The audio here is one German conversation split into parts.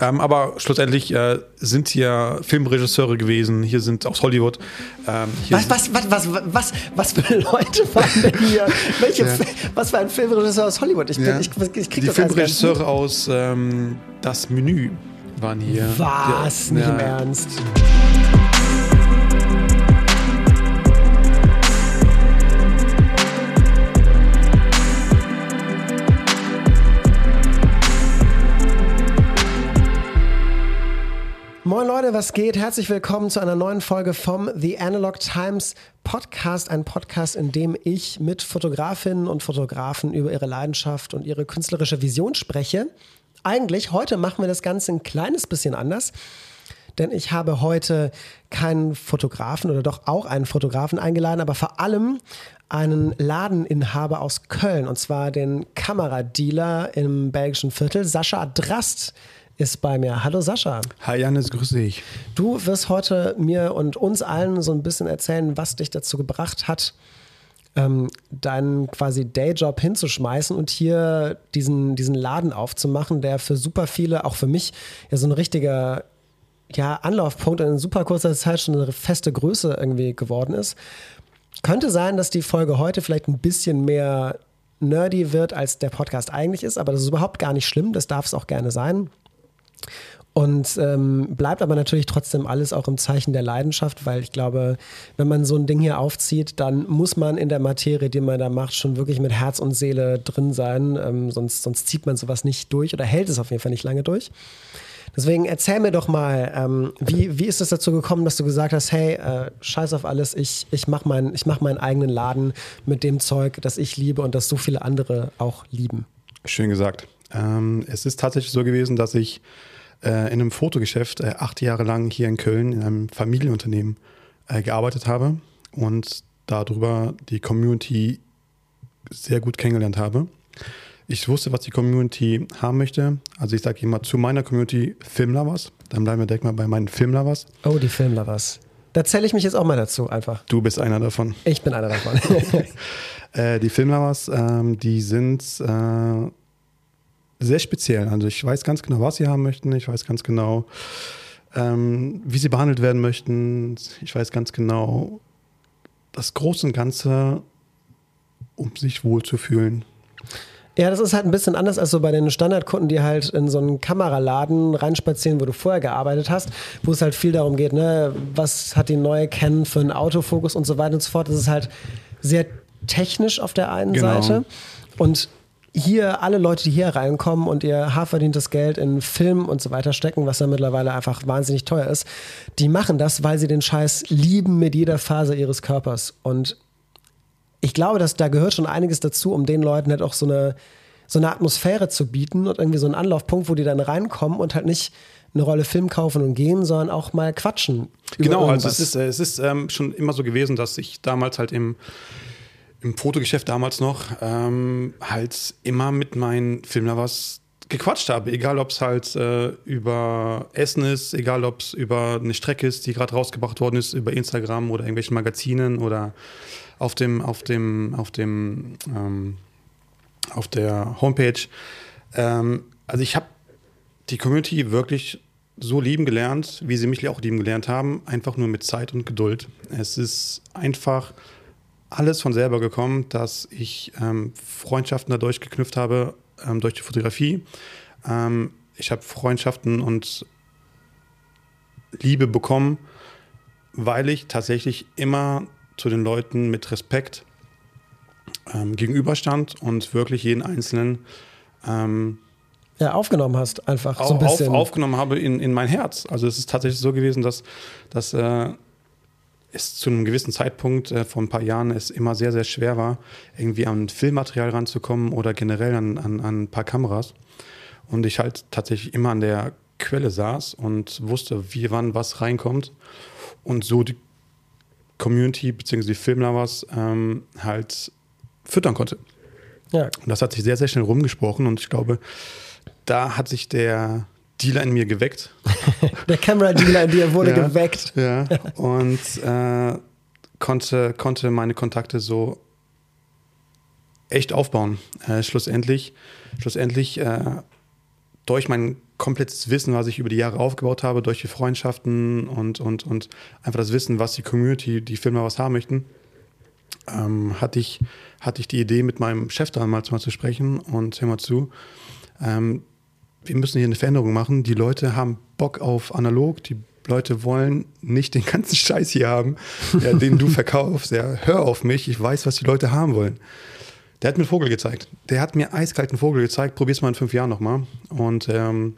Ähm, aber schlussendlich äh, sind hier Filmregisseure gewesen, hier sind aus Hollywood. Ähm, was, was, was, was, was, was für Leute waren denn hier? Welche, ja. Was für ein Filmregisseur aus Hollywood? Ich, bin, ja. ich, ich krieg Die Filmregisseure aus ähm, Das Menü waren hier. Was? Ja. Nicht im Ernst? Moin Leute, was geht? Herzlich willkommen zu einer neuen Folge vom The Analog Times Podcast. Ein Podcast, in dem ich mit Fotografinnen und Fotografen über ihre Leidenschaft und ihre künstlerische Vision spreche. Eigentlich, heute machen wir das Ganze ein kleines bisschen anders. Denn ich habe heute keinen Fotografen oder doch auch einen Fotografen eingeladen, aber vor allem einen Ladeninhaber aus Köln und zwar den Kameradealer im belgischen Viertel, Sascha Drast ist bei mir. Hallo Sascha. Hi Janis, grüße dich. Du wirst heute mir und uns allen so ein bisschen erzählen, was dich dazu gebracht hat, ähm, deinen quasi Dayjob hinzuschmeißen und hier diesen, diesen Laden aufzumachen, der für super viele, auch für mich, ja so ein richtiger ja, Anlaufpunkt in super kurzer Zeit schon eine feste Größe irgendwie geworden ist. Könnte sein, dass die Folge heute vielleicht ein bisschen mehr nerdy wird, als der Podcast eigentlich ist, aber das ist überhaupt gar nicht schlimm, das darf es auch gerne sein. Und ähm, bleibt aber natürlich trotzdem alles auch im Zeichen der Leidenschaft, weil ich glaube, wenn man so ein Ding hier aufzieht, dann muss man in der Materie, die man da macht, schon wirklich mit Herz und Seele drin sein. Ähm, sonst, sonst zieht man sowas nicht durch oder hält es auf jeden Fall nicht lange durch. Deswegen erzähl mir doch mal, ähm, wie, wie ist es dazu gekommen, dass du gesagt hast, hey, äh, scheiß auf alles, ich, ich mache mein, mach meinen eigenen Laden mit dem Zeug, das ich liebe und das so viele andere auch lieben? Schön gesagt. Ähm, es ist tatsächlich so gewesen, dass ich äh, in einem Fotogeschäft äh, acht Jahre lang hier in Köln in einem Familienunternehmen äh, gearbeitet habe und darüber die Community sehr gut kennengelernt habe. Ich wusste, was die Community haben möchte. Also ich sage immer zu meiner Community Filmlovers. Dann bleiben wir direkt mal bei meinen Filmlovers. Oh, die Filmlovers. Da zähle ich mich jetzt auch mal dazu einfach. Du bist einer davon. Ich bin einer davon. äh, die Filmlovers, ähm, die sind äh, sehr speziell. Also ich weiß ganz genau, was sie haben möchten. Ich weiß ganz genau, ähm, wie sie behandelt werden möchten. Ich weiß ganz genau das Große und Ganze, um sich wohlzufühlen. Ja, das ist halt ein bisschen anders als so bei den Standardkunden, die halt in so einen Kameraladen reinspazieren, wo du vorher gearbeitet hast, wo es halt viel darum geht, ne, was hat die neue Canon für einen Autofokus und so weiter und so fort. Das ist halt sehr technisch auf der einen genau. Seite. Und hier alle Leute, die hier reinkommen und ihr hart verdientes Geld in Film und so weiter stecken, was ja mittlerweile einfach wahnsinnig teuer ist, die machen das, weil sie den Scheiß lieben mit jeder Phase ihres Körpers. Und ich glaube, dass da gehört schon einiges dazu, um den Leuten halt auch so eine, so eine Atmosphäre zu bieten und irgendwie so einen Anlaufpunkt, wo die dann reinkommen und halt nicht eine Rolle Film kaufen und gehen, sondern auch mal quatschen. Genau, also es ist, es ist ähm, schon immer so gewesen, dass ich damals halt im im Fotogeschäft damals noch ähm, halt immer mit meinen Filmlovers gequatscht habe. Egal, ob es halt äh, über Essen ist, egal, ob es über eine Strecke ist, die gerade rausgebracht worden ist, über Instagram oder irgendwelchen Magazinen oder auf dem, auf dem, auf dem, ähm, auf der Homepage. Ähm, also ich habe die Community wirklich so lieben gelernt, wie sie mich auch lieben gelernt haben, einfach nur mit Zeit und Geduld. Es ist einfach alles von selber gekommen, dass ich ähm, Freundschaften dadurch geknüpft habe, ähm, durch die Fotografie. Ähm, ich habe Freundschaften und Liebe bekommen, weil ich tatsächlich immer zu den Leuten mit Respekt ähm, gegenüberstand und wirklich jeden Einzelnen ähm, ja, aufgenommen hast, einfach so ein bisschen. Auf, aufgenommen habe in, in mein Herz. Also es ist tatsächlich so gewesen, dass, dass äh, es zu einem gewissen Zeitpunkt äh, vor ein paar Jahren es immer sehr, sehr schwer war, irgendwie an Filmmaterial ranzukommen oder generell an, an, an ein paar Kameras. Und ich halt tatsächlich immer an der Quelle saß und wusste, wie wann was reinkommt. Und so die Community bzw. die Filmlovers ähm, halt füttern konnte. Ja. Und das hat sich sehr, sehr schnell rumgesprochen und ich glaube, da hat sich der Dealer in mir geweckt. Der Camera-Dealer in dir wurde ja, geweckt. Ja, und äh, konnte, konnte meine Kontakte so echt aufbauen. Äh, schlussendlich, schlussendlich äh, durch meinen komplettes Wissen, was ich über die Jahre aufgebaut habe, durch die Freundschaften und, und, und einfach das Wissen, was die Community, die Filme was haben möchten, ähm, hatte, ich, hatte ich die Idee, mit meinem Chef damals mal zu sprechen und hör mal zu, ähm, wir müssen hier eine Veränderung machen. Die Leute haben Bock auf analog, die Leute wollen nicht den ganzen Scheiß hier haben, ja, den du verkaufst. Ja, hör auf mich, ich weiß, was die Leute haben wollen. Der hat mir einen Vogel gezeigt. Der hat mir eiskalten Vogel gezeigt. Probier's mal in fünf Jahren nochmal. Und ähm,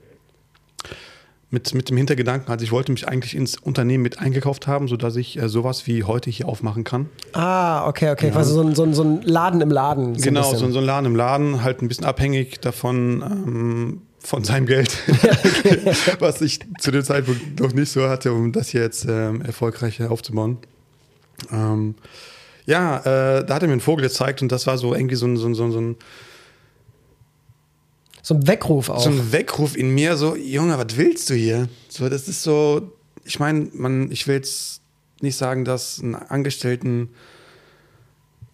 mit, mit dem Hintergedanken, also ich wollte mich eigentlich ins Unternehmen mit eingekauft haben, sodass ich äh, sowas wie heute hier aufmachen kann. Ah, okay, okay. Ja. Quasi so ein, so, ein, so ein Laden im Laden. So genau, so, so, ein Laden im Laden, halt ein bisschen abhängig davon, ähm, von seinem Geld, was ich zu dem Zeitpunkt noch nicht so hatte, um das jetzt ähm, erfolgreich aufzubauen. Ähm, ja, äh, da hat er mir einen Vogel gezeigt und das war so irgendwie so ein, so ein, so ein so ein Weckruf auch. So ein Weckruf in mir, so, Junge, was willst du hier? So, das ist so, ich meine, man, ich will jetzt nicht sagen, dass ein Angestellten,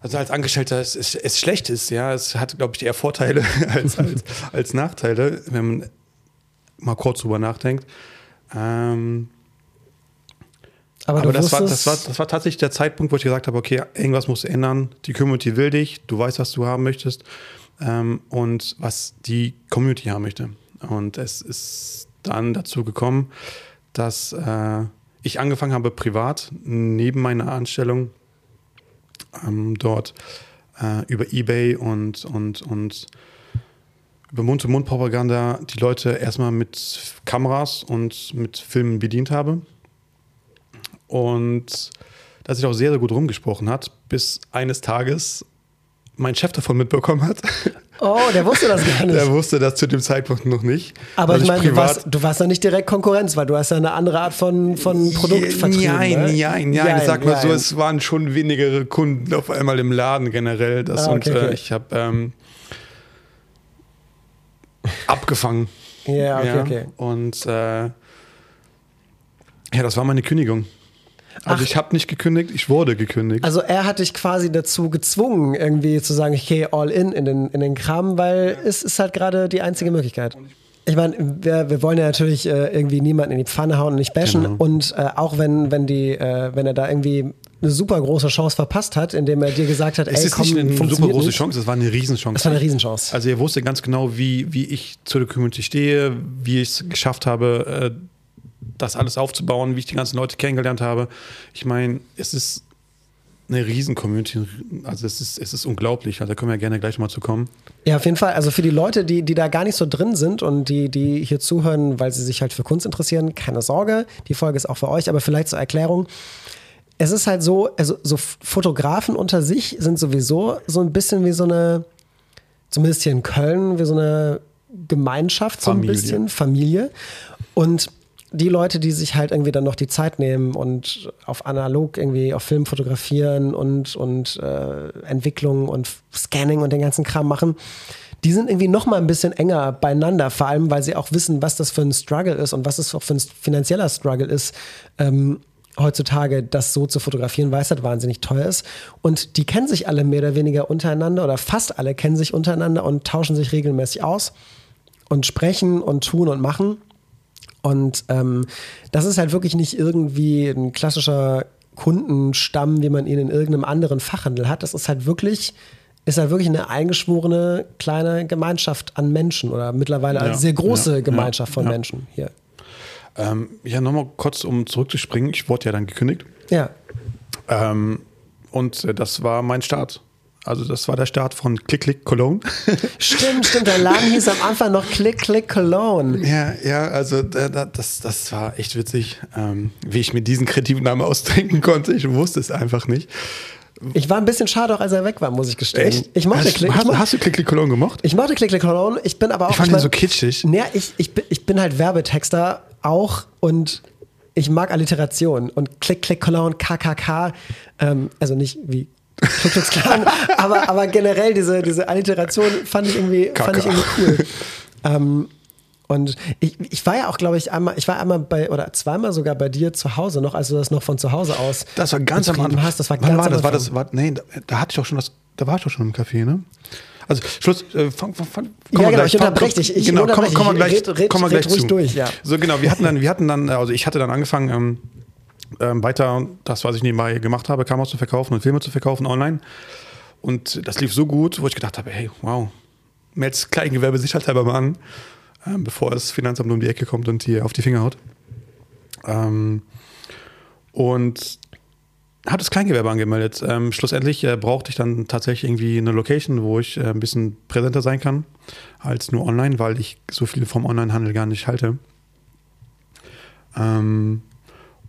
also als Angestellter es, es, es schlecht ist, ja. Es hat, glaube ich, eher Vorteile als, als, als Nachteile, wenn man mal kurz drüber nachdenkt. Ähm, aber, aber das, war, das, war, das war tatsächlich der Zeitpunkt, wo ich gesagt habe, okay, irgendwas muss ändern. Die Community will dich, du weißt, was du haben möchtest ähm, und was die Community haben möchte. Und es ist dann dazu gekommen, dass äh, ich angefangen habe, privat neben meiner Anstellung ähm, dort äh, über Ebay und, und, und über Mund-zu-Mund-Propaganda die Leute erstmal mit Kameras und mit Filmen bedient habe. Und dass sich auch sehr, sehr gut rumgesprochen hat, bis eines Tages mein Chef davon mitbekommen hat. Oh, der wusste das gar nicht. Der wusste das zu dem Zeitpunkt noch nicht. Aber ich meine, du warst, du warst ja nicht direkt Konkurrenz, weil du hast ja eine andere Art von, von Produkt vertrieben. Nein, ne? nein, nein. Ich sag mal nein. so, es waren schon weniger Kunden auf einmal im Laden generell. Das ah, okay, und äh, okay. ich habe ähm, abgefangen. Ja, okay, ja. okay. Und äh, ja, das war meine Kündigung. Also Ach. ich habe nicht gekündigt, ich wurde gekündigt. Also er hat dich quasi dazu gezwungen, irgendwie zu sagen, okay, all in in den, in den Kram, weil es ist halt gerade die einzige Möglichkeit. Ich meine, wir, wir wollen ja natürlich äh, irgendwie niemanden in die Pfanne hauen und nicht bashen. Genau. Und äh, auch wenn, wenn, die, äh, wenn er da irgendwie eine super große Chance verpasst hat, indem er dir gesagt hat, es ey, ist komm, nicht eine super große nicht. Chance, es war eine Riesenchance. Es war eine Riesenchance. Also er wusste ganz genau, wie, wie ich zu der Community stehe, wie ich es geschafft habe, äh, das alles aufzubauen, wie ich die ganzen Leute kennengelernt habe. Ich meine, es ist eine Riesen-Community. Also es ist, es ist unglaublich. Also da können wir ja gerne gleich mal zu kommen. Ja, auf jeden Fall. Also für die Leute, die, die da gar nicht so drin sind und die, die hier zuhören, weil sie sich halt für Kunst interessieren, keine Sorge. Die Folge ist auch für euch, aber vielleicht zur Erklärung. Es ist halt so, also so Fotografen unter sich sind sowieso so ein bisschen wie so eine, zumindest hier in Köln, wie so eine Gemeinschaft, so Familie. ein bisschen, Familie. Und die Leute, die sich halt irgendwie dann noch die Zeit nehmen und auf analog irgendwie auf Film fotografieren und, und äh, Entwicklung und Scanning und den ganzen Kram machen, die sind irgendwie noch mal ein bisschen enger beieinander, vor allem, weil sie auch wissen, was das für ein Struggle ist und was es auch für ein finanzieller Struggle ist, ähm, heutzutage das so zu fotografieren, weil es halt wahnsinnig teuer ist. Und die kennen sich alle mehr oder weniger untereinander oder fast alle kennen sich untereinander und tauschen sich regelmäßig aus und sprechen und tun und machen. Und ähm, das ist halt wirklich nicht irgendwie ein klassischer Kundenstamm, wie man ihn in irgendeinem anderen Fachhandel hat. Das ist halt wirklich, ist halt wirklich eine eingeschworene kleine Gemeinschaft an Menschen oder mittlerweile eine sehr große ja, Gemeinschaft ja, von. Menschen hier. Ähm, ja, nochmal kurz, um zurückzuspringen. Ich wurde ja dann gekündigt. Ja. Ähm, und das war mein Start. Also das war der Start von Click Click Cologne. Stimmt, stimmt. Der Laden hieß am Anfang noch Click Click Cologne. Ja, ja, also das, das war echt witzig, ähm, wie ich mir diesen kreativen Namen ausdenken konnte. Ich wusste es einfach nicht. Ich war ein bisschen schade auch, als er weg war, muss ich gestehen. Echt? Ich mochte hast, hast, hast, du Click Click Cologne gemocht? Ich mochte Click Click Cologne. Ich bin aber auch. Ich fand ich mein, ihn so kitschig. Nee, ich, ich, ich bin halt Werbetexter auch und ich mag Alliteration und Click Click Cologne, KKK, ähm, also nicht wie Klan. aber, aber generell diese, diese Alliteration fand ich irgendwie, fand ich irgendwie cool. Ähm, und ich, ich war ja auch, glaube ich, einmal, ich war einmal bei, oder zweimal sogar bei dir zu Hause noch, als du das noch von zu Hause aus. Das war ganz am Anfang. Hast. Das war Wann ganz war das? War das war, nee, da, da hatte ich auch schon das, da war ich doch schon im Café, ne? Also Schluss, äh, fang, fang, fang, ja, genau, ich unterbreche dich. Ich genau, komm, komm mal gleich, red, red, komm mal gleich red zu. durch, ja. So genau, wir hatten dann, wir hatten dann, also ich hatte dann angefangen, ähm, ähm, weiter das, was ich nebenbei gemacht habe, Kameras zu verkaufen und Filme zu verkaufen online. Und das lief so gut, wo ich gedacht habe, hey, wow, meldet Kleingewerbe sicherheitshalber mal an, ähm, bevor das Finanzamt um die Ecke kommt und hier auf die Finger haut. Ähm, und habe das Kleingewerbe angemeldet. Ähm, schlussendlich äh, brauchte ich dann tatsächlich irgendwie eine Location, wo ich äh, ein bisschen präsenter sein kann, als nur online, weil ich so viel vom Onlinehandel gar nicht halte. Ähm,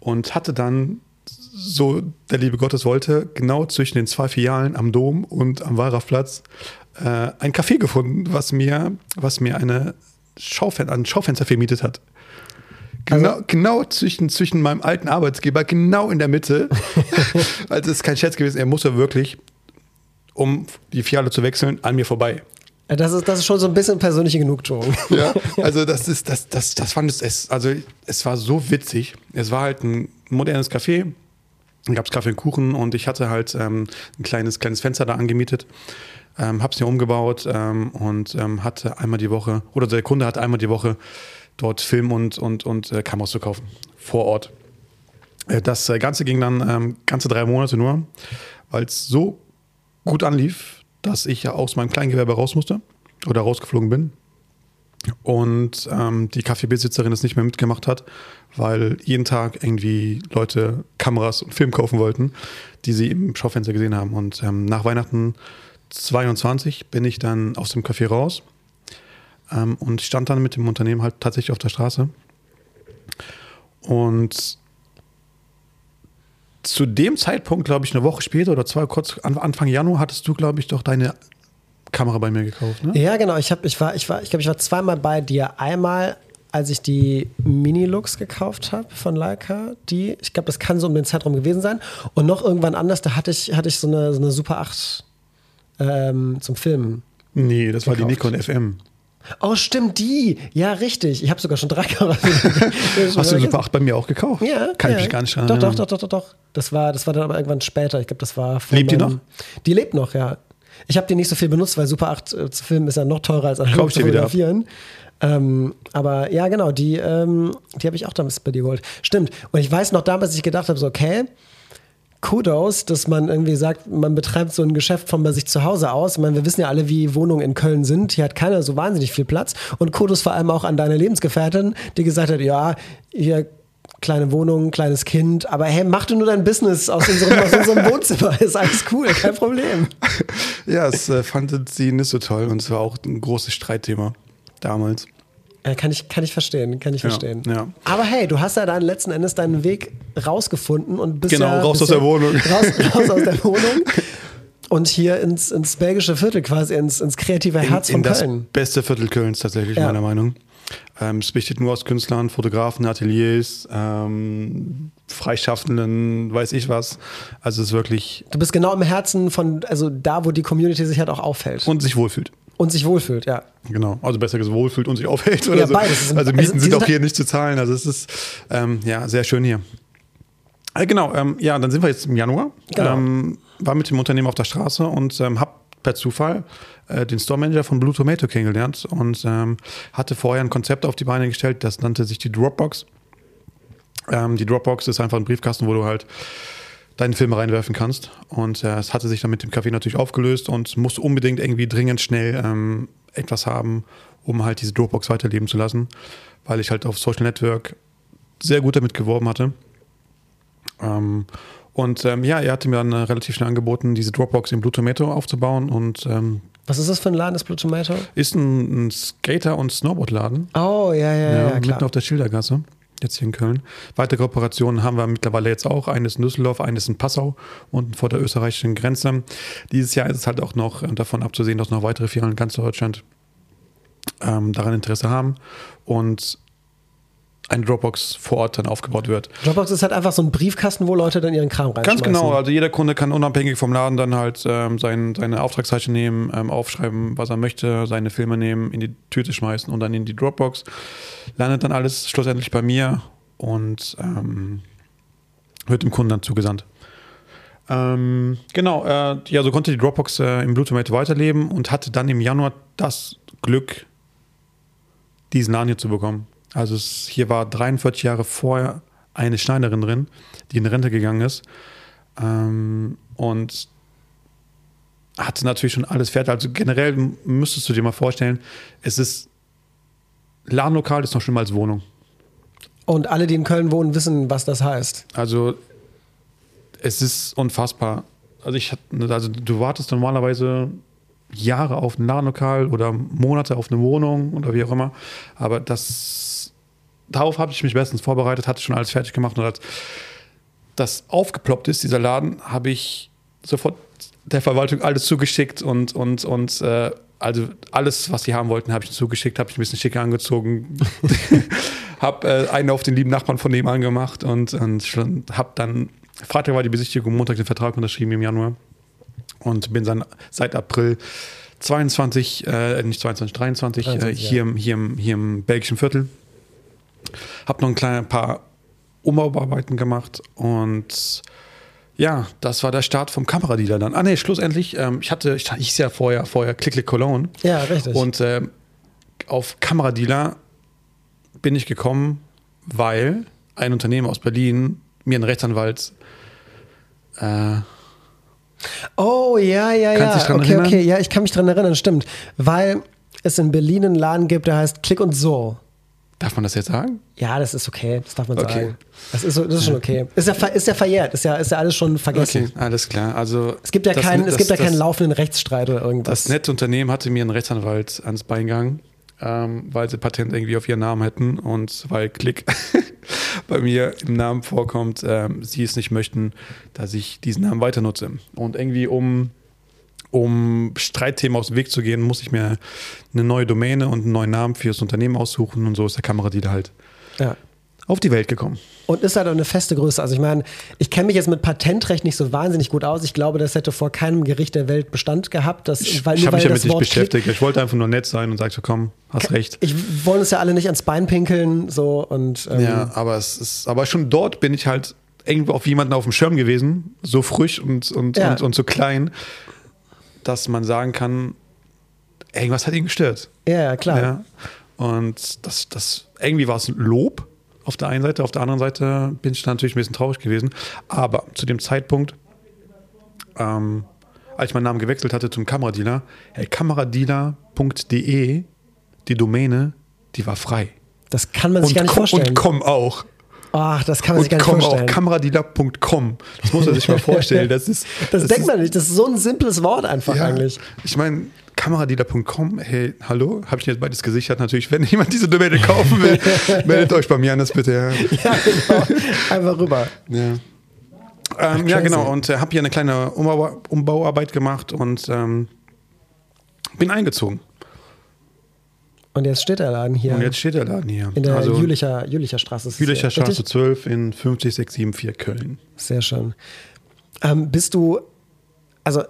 und hatte dann, so der liebe Gottes wollte, genau zwischen den zwei Filialen am Dom und am Wallrafplatz äh, ein Café gefunden, was mir, was mir eine Schaufen ein Schaufenster vermietet hat. Genau, Also- genau zwischen, zwischen meinem alten Arbeitsgeber, genau in der Mitte. also es ist kein Scherz gewesen, er musste wirklich, um die Filiale zu wechseln, an mir vorbei. Das ist, das ist schon so ein bisschen persönliche Genugtuung. Ja, also das ist, das, das, das fand es, es, also es war so witzig. Es war halt ein modernes Café. Gab es Kaffee und Kuchen und ich hatte halt ähm, ein kleines, kleines Fenster da angemietet. Ähm, hab's mir umgebaut ähm, und ähm, hatte einmal die Woche, oder der Kunde hatte einmal die Woche dort Film und, und, und äh, Kameras zu kaufen. Vor Ort. Äh, Das äh, Ganze ging dann ähm, ganze drei Monate nur, weil es so gut anlief, dass ich ja aus meinem Kleingewerbe raus musste oder rausgeflogen bin. Und ähm, die Kaffeebesitzerin es nicht mehr mitgemacht hat, weil jeden Tag irgendwie Leute Kameras und Film kaufen wollten, die sie im Schaufenster gesehen haben. Und ähm, nach Weihnachten 22 bin ich dann aus dem Café raus ähm, und stand dann mit dem Unternehmen halt tatsächlich auf der Straße. Und zu dem Zeitpunkt, glaube ich, eine Woche später oder zwei, kurz an- Anfang Januar, hattest du, glaube ich, doch deine Kamera bei mir gekauft, ne? Ja, genau. Ich, hab, ich war, ich war, ich glaube, ich war zweimal bei dir. Einmal, als ich die Mini-Lux gekauft habe von Leica. Die, ich glaube, das kann so um den Zeitraum gewesen sein. Und noch irgendwann anders, da hatte ich, hatte ich so eine, so eine Super 8 ähm, zum Filmen. Nee, das war die Gekauft. Nikon FM. Oh, stimmt, die. Ja, richtig. Ich habe sogar schon drei Kameras. Hast du die Super 8 bei mir auch gekauft? Ja, Kann ja. ich mich gar nicht dran doch, doch, erinnern. doch, doch, doch, doch. Das war, das war dann aber irgendwann später. Ich glaube, das war. von Lebt die noch? Die lebt noch, ja. Ich habe die nicht so viel benutzt, weil Super 8 äh, zu filmen ist ja noch teurer als analog zu fotografieren. Ähm, aber ja, genau, die, ähm, die habe ich auch damals bei dir geholt. Stimmt. Und ich weiß noch damals, dass ich gedacht habe, so, okay, Kudos, dass man irgendwie sagt, man betreibt so ein Geschäft von bei sich zu Hause aus. Ich meine, wir wissen ja alle, wie Wohnungen in Köln sind. Hier hat keiner so wahnsinnig viel Platz. Und Kudos vor allem auch an deine Lebensgefährtin, die gesagt hat, ja, hier kleine Wohnung, kleines Kind, aber hey, mach du nur dein Business aus unserem, aus unserem Wohnzimmer. Ist alles cool, kein Problem. Ja, es äh, fand sie nicht so toll und es war auch ein großes Streitthema damals. Äh, kann, ich, kann ich verstehen, kann ich Ja, verstehen. ja. Aber hey, du hast ja dann letzten Endes deinen Weg rausgefunden und bist Genau, ja, raus bist aus der Wohnung. Raus, raus aus der Wohnung. Und hier ins, ins belgische Viertel, quasi ins, ins kreative Herz in, in von das Köln. beste Viertel Kölns tatsächlich, Ja. meiner Meinung. Ähm, es besteht nur aus Künstlern, Fotografen, Ateliers, ähm, Freischaffenden, weiß ich was. Also es ist wirklich Du bist genau im Herzen von, also da, wo die Community sich halt auch aufhält und, und sich wohlfühlt. Sich wohlfühlt, ja. Genau, also besser gesagt wohlfühlt und sich aufhält. Oder Ja, so. beides. Also also Mieten sind sind auch hier nicht zu zahlen. Also es ist ähm, ja sehr schön hier. Äh, genau, ähm, ja, dann sind wir jetzt im Januar. Genau. Ähm, war mit dem Unternehmen auf der Straße und ähm, habe per Zufall äh, den Store Manager von Blue Tomato kennengelernt und ähm, hatte vorher ein Konzept auf die Beine gestellt, das nannte sich die Dropbox. Ähm, die Dropbox ist einfach ein Briefkasten, wo du halt deinen Film reinwerfen kannst. Und äh, es hatte sich dann mit dem Café natürlich aufgelöst und musste unbedingt irgendwie dringend schnell ähm, etwas haben, um halt diese Dropbox weiterleben zu lassen, weil ich halt auf Social Network sehr gut damit geworben hatte. Ähm, und ähm, ja, er hatte mir dann äh, relativ schnell angeboten, diese Dropbox in Blue Tomato aufzubauen und ähm, Was ist das für ein Laden, das Blue Tomato? ist ein, ein Skater- und Snowboardladen. Oh, ja, ja, ja, Ja, klar. mitten auf der Schildergasse, jetzt hier in Köln. Weitere Kooperationen haben wir mittlerweile jetzt auch. Eines in Düsseldorf, eines in Passau und vor der österreichischen Grenze. Dieses Jahr ist es halt auch noch äh, davon abzusehen, dass noch weitere Firmen in ganz Deutschland ähm, daran Interesse haben und eine Dropbox vor Ort dann aufgebaut wird. Dropbox ist halt einfach so ein Briefkasten, wo Leute dann ihren Kram reinschmeißen. Ganz genau, also jeder Kunde kann unabhängig vom Laden dann halt ähm, sein, seine Auftragszeichen nehmen, ähm, aufschreiben, was er möchte, seine Filme nehmen, in die Tüte schmeißen und dann in die Dropbox. Landet dann alles schlussendlich bei mir und ähm, wird dem Kunden dann zugesandt. Ähm, genau, äh, ja, so konnte die Dropbox äh, im Blue Tomato weiterleben und hatte dann im Januar das Glück, diesen Laden hier zu bekommen. Also es, hier war 43 Jahre vorher eine Schneiderin drin, die in Rente gegangen ist. Ähm, und hatte natürlich schon alles fertig. Also generell müsstest du dir mal vorstellen, es ist Ladenlokal ist noch schlimmer als Wohnung. Und alle, die in Köln wohnen, wissen, was das heißt. Also es ist unfassbar. Also ich also du wartest normalerweise Jahre auf ein Ladenlokal oder Monate auf eine Wohnung oder wie auch immer. Aber das darauf habe ich mich bestens vorbereitet, hatte schon alles fertig gemacht und als das aufgeploppt ist, dieser Laden, habe ich sofort der Verwaltung alles zugeschickt und, und, und äh, also alles, was sie haben wollten, habe ich zugeschickt, habe ich ein bisschen schicker angezogen, habe äh, einen auf den lieben Nachbarn von nebenan gemacht und, und habe dann, Freitag war die Besichtigung, Montag den Vertrag unterschrieben im Januar und bin dann seit April 22, äh, nicht 22, 23, 23 äh, hier, ja. im, hier, im, hier im belgischen Viertel. Habe noch ein kleines paar Umbauarbeiten gemacht und ja, das war der Start vom Kameradealer dann. Ah nee, schlussendlich, ähm, ich hatte, ich hieß ja vorher, vorher Click Click Cologne. Ja, richtig. Und äh, auf Kameradealer bin ich gekommen, weil ein Unternehmen aus Berlin mir einen Rechtsanwalt äh, Oh, ja, ja, ja. okay, erinnern? okay, ja, ich kann mich dran erinnern, stimmt. Weil es in Berlin einen Laden gibt, der heißt Klick und So. Darf man das jetzt sagen? Ja, das ist okay. Das darf man okay. sagen. Das ist, das ist schon okay. Ist ja, ist ja verjährt. Ist ja, ist ja alles schon vergessen. Okay, alles klar. Also es gibt ja, das, kein, es gibt ja keinen laufenden Rechtsstreit oder irgendwas. Das nette Unternehmen hatte mir einen Rechtsanwalt ans Bein gegangen, ähm, weil sie Patent irgendwie auf ihren Namen hätten und weil Klick bei mir im Namen vorkommt, ähm, sie es nicht möchten, dass ich diesen Namen weiter nutze. Und irgendwie um um Streitthemen aus dem Weg zu gehen, muss ich mir eine neue Domäne und einen neuen Namen für das Unternehmen aussuchen und so ist der Kameradealer halt ja. auf die Welt gekommen. Und ist halt auch eine feste Größe. Also ich meine, ich kenne mich jetzt mit Patentrecht nicht so wahnsinnig gut aus. Ich glaube, das hätte vor keinem Gericht der Welt Bestand gehabt. Dass, ich weil, ich habe mich damit nicht beschäftigt. Ich wollte einfach nur nett sein und sagte so, komm, hast recht. Ich wollte uns ja alle nicht ans Bein pinkeln. So, und, ähm ja, aber es ist, aber schon dort bin ich halt irgendwo auf jemanden auf dem Schirm gewesen, so frisch und, und, ja. und, und so klein dass man sagen kann, irgendwas hat ihn gestört. Ja, klar. Ja. Und das, das, irgendwie war es ein Lob auf der einen Seite, auf der anderen Seite bin ich natürlich ein bisschen traurig gewesen. Aber zu dem Zeitpunkt, ähm, als ich meinen Namen gewechselt hatte zum Kameradealer, hey, kameradealer.de, die Domäne, die war frei. Das kann man sich und gar nicht vorstellen. Und komm auch. Ach, das kann man sich gar nicht vorstellen. Auch kameradealer.com. Das muss man sich mal vorstellen. Das, ist, das, das denkt ist, man nicht. Das ist so ein simples Wort einfach ja, eigentlich. Ich meine, kameradealer.com, hey, hallo, habe ich jetzt beides gesichert? Natürlich, wenn jemand diese Domäne kaufen will, meldet euch bei mir an, das bitte. Ja, ja genau. Einfach rüber. Ja. Ähm, ja, genau. Und äh, habe hier eine kleine Umbau Umbauarbeit gemacht und ähm, bin eingezogen. Und jetzt steht der Laden hier. Und jetzt steht der Laden hier. In der also, Jülicher, Jülicher Straße. Jülicher Straße richtig? 12 in 50674 Köln. Sehr schön. Ähm, bist du, also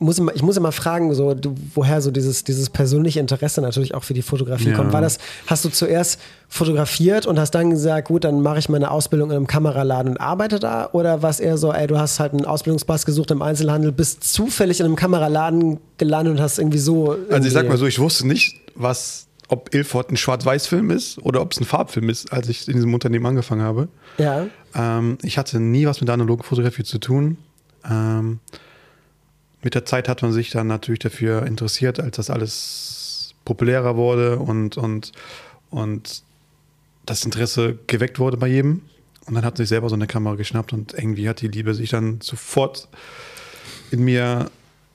muss ich, ich muss immer fragen, so, du, woher so dieses, dieses persönliche Interesse natürlich auch für die Fotografie ja. kommt. War das, hast du zuerst fotografiert und hast dann gesagt, gut, dann mache ich meine Ausbildung in einem Kameraladen und arbeite da? Oder war es eher so, ey, du hast halt einen Ausbildungspass gesucht im Einzelhandel, bist zufällig in einem Kameraladen gelandet und hast irgendwie so. Irgendwie also ich sag mal so, ich wusste nicht, was ob Ilford ein Schwarz-Weiß-Film ist oder ob es ein Farbfilm ist, als ich in diesem Unternehmen angefangen habe. Ja. Ähm, ich hatte nie was mit der analogen Fotografie zu tun. Ähm, mit der Zeit hat man sich dann natürlich dafür interessiert, als das alles populärer wurde und, und, und das Interesse geweckt wurde bei jedem. Und dann hat sich selber so eine Kamera geschnappt und irgendwie hat die Liebe sich dann sofort in mir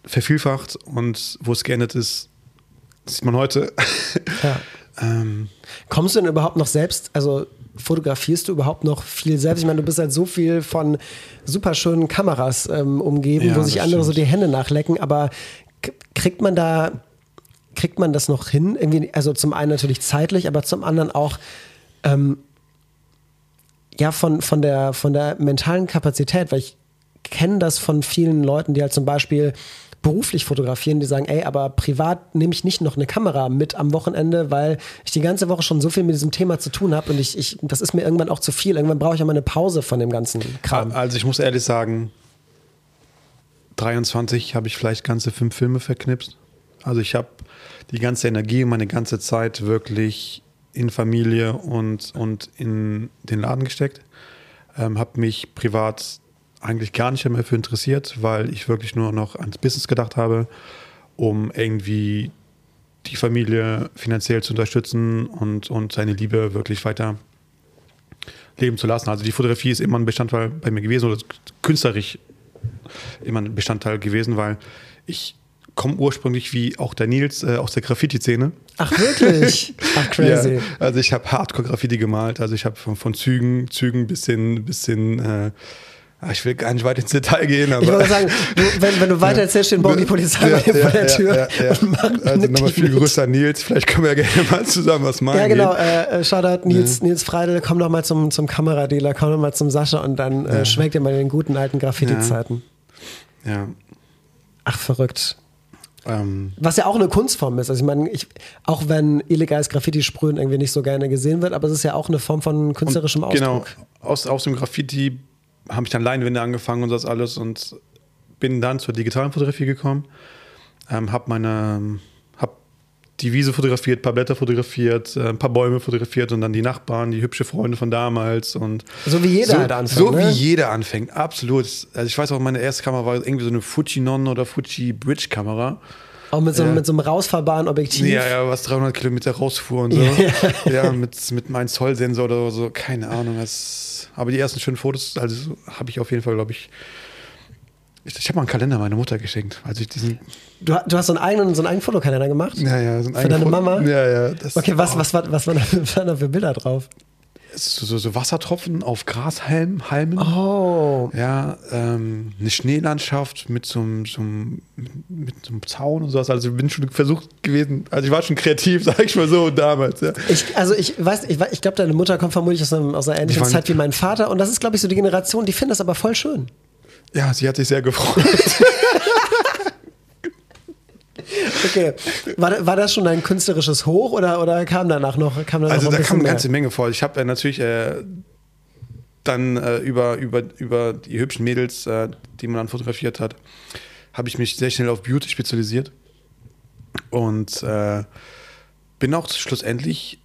vervielfacht und wo es geendet ist, das sieht man heute. Ja. ähm, Kommst du denn überhaupt noch selbst, also fotografierst du überhaupt noch viel selbst? Ich meine, du bist halt so viel von super schönen Kameras ähm, umgeben, ja, wo sich andere stimmt. so die Hände nachlecken, aber kriegt man da, kriegt man das noch hin? Irgendwie, also zum einen natürlich zeitlich, aber zum anderen auch ähm, ja von, von, der, von der mentalen Kapazität, weil ich kenne das von vielen Leuten, die halt zum Beispiel beruflich fotografieren, die sagen, ey, aber privat nehme ich nicht noch eine Kamera mit am Wochenende, weil ich die ganze Woche schon so viel mit diesem Thema zu tun habe und ich, ich, das ist mir irgendwann auch zu viel. Irgendwann brauche ich auch mal eine Pause von dem ganzen Kram. Also ich muss ehrlich sagen, 23 habe ich vielleicht ganze fünf Filme verknipst. Also ich habe die ganze Energie und meine ganze Zeit wirklich in Familie und, und in den Laden gesteckt. Ähm, habe mich privat eigentlich gar nicht mehr dafür interessiert, weil ich wirklich nur noch ans Business gedacht habe, um irgendwie die Familie finanziell zu unterstützen und, und seine Liebe wirklich weiter leben zu lassen. Also die Fotografie ist immer ein Bestandteil bei mir gewesen oder künstlerisch immer ein Bestandteil gewesen, weil ich komme ursprünglich wie auch der Nils äh, aus der Graffiti-Szene. Ach wirklich? Ach crazy. Ja, also ich habe Hardcore-Graffiti gemalt. Also ich habe von, von, Zügen, Zügen bis hin, bis hin äh, ich will gar nicht weit ins Detail gehen, aber. Ich wollte sagen, du, wenn, wenn, du weiter erzählst, stehen morgen die Polizei ja, vor der Tür. Ja, ja, also nochmal viel größer Nils, vielleicht können wir ja gerne mal zusammen was machen. Ja, genau. Äh, äh, Shoutout Nils, Nils Freidel, komm doch mal zum, zum Kameradealer, komm doch mal zum Sascha und dann äh, schmeckt dir mal in den guten alten Graffiti-Zeiten. Ja. Ach, verrückt. Ähm. Was ja auch eine Kunstform ist. Also ich meine, ich, auch wenn illegales Graffiti-Sprühen irgendwie nicht so gerne gesehen wird, aber es ist ja auch eine Form von künstlerischem und Ausdruck. Genau, aus, aus dem Graffiti habe ich dann Leinwände angefangen und das alles und bin dann zur digitalen Fotografie gekommen. Ähm, habe meine die Wiese fotografiert, ein paar Blätter fotografiert, äh, ein paar Bäume fotografiert und dann die Nachbarn, die hübsche Freunde von damals und so wie jeder so, halt anfängt. So ne? wie jeder anfängt, absolut. Also ich weiß auch, meine erste Kamera war irgendwie so eine Fujinon oder Fuji Bridge Kamera. Auch mit so, ja. mit so einem rausfahrbaren Objektiv. Ja, ja, was 300 Kilometer rausfuhr und so. ja, mit, mit meinem Zoll-Sensor oder so, keine Ahnung. Das, aber die ersten schönen Fotos, also habe ich auf jeden Fall, glaube ich, ich, ich habe mal einen Kalender meiner Mutter geschenkt. Also ich diesen du, du hast so einen eigenen, so einen eigenen Fotokalender gemacht? Ja, ja. So Für deine Mama? Ja, ja. Das, okay, was, oh. was, was, was waren da für Bilder drauf? So, so, Wassertropfen auf Grashalmen. Halmen. Oh. Ja, ähm, eine Schneelandschaft mit so, einem, so einem, mit so einem Zaun und sowas. Also ich bin schon versucht gewesen, also ich war schon kreativ, sag ich mal so, damals. Ja. Ich, also ich weiß, ich, ich glaube, deine Mutter kommt vermutlich aus, einem, aus einer ähnlichen Zeit wie mein Vater und das ist, glaube ich, so die Generation, die findet das aber voll schön. Ja, sie hat sich sehr gefreut. okay. War, war das schon ein künstlerisches Hoch oder, oder kam danach noch? Kam danach also noch da kam eine ganze Menge vor. Ich habe äh, natürlich äh, dann äh, über, über, über die hübschen Mädels, äh, die man dann fotografiert hat, habe ich mich sehr schnell auf Beauty spezialisiert. Und äh, bin auch schlussendlich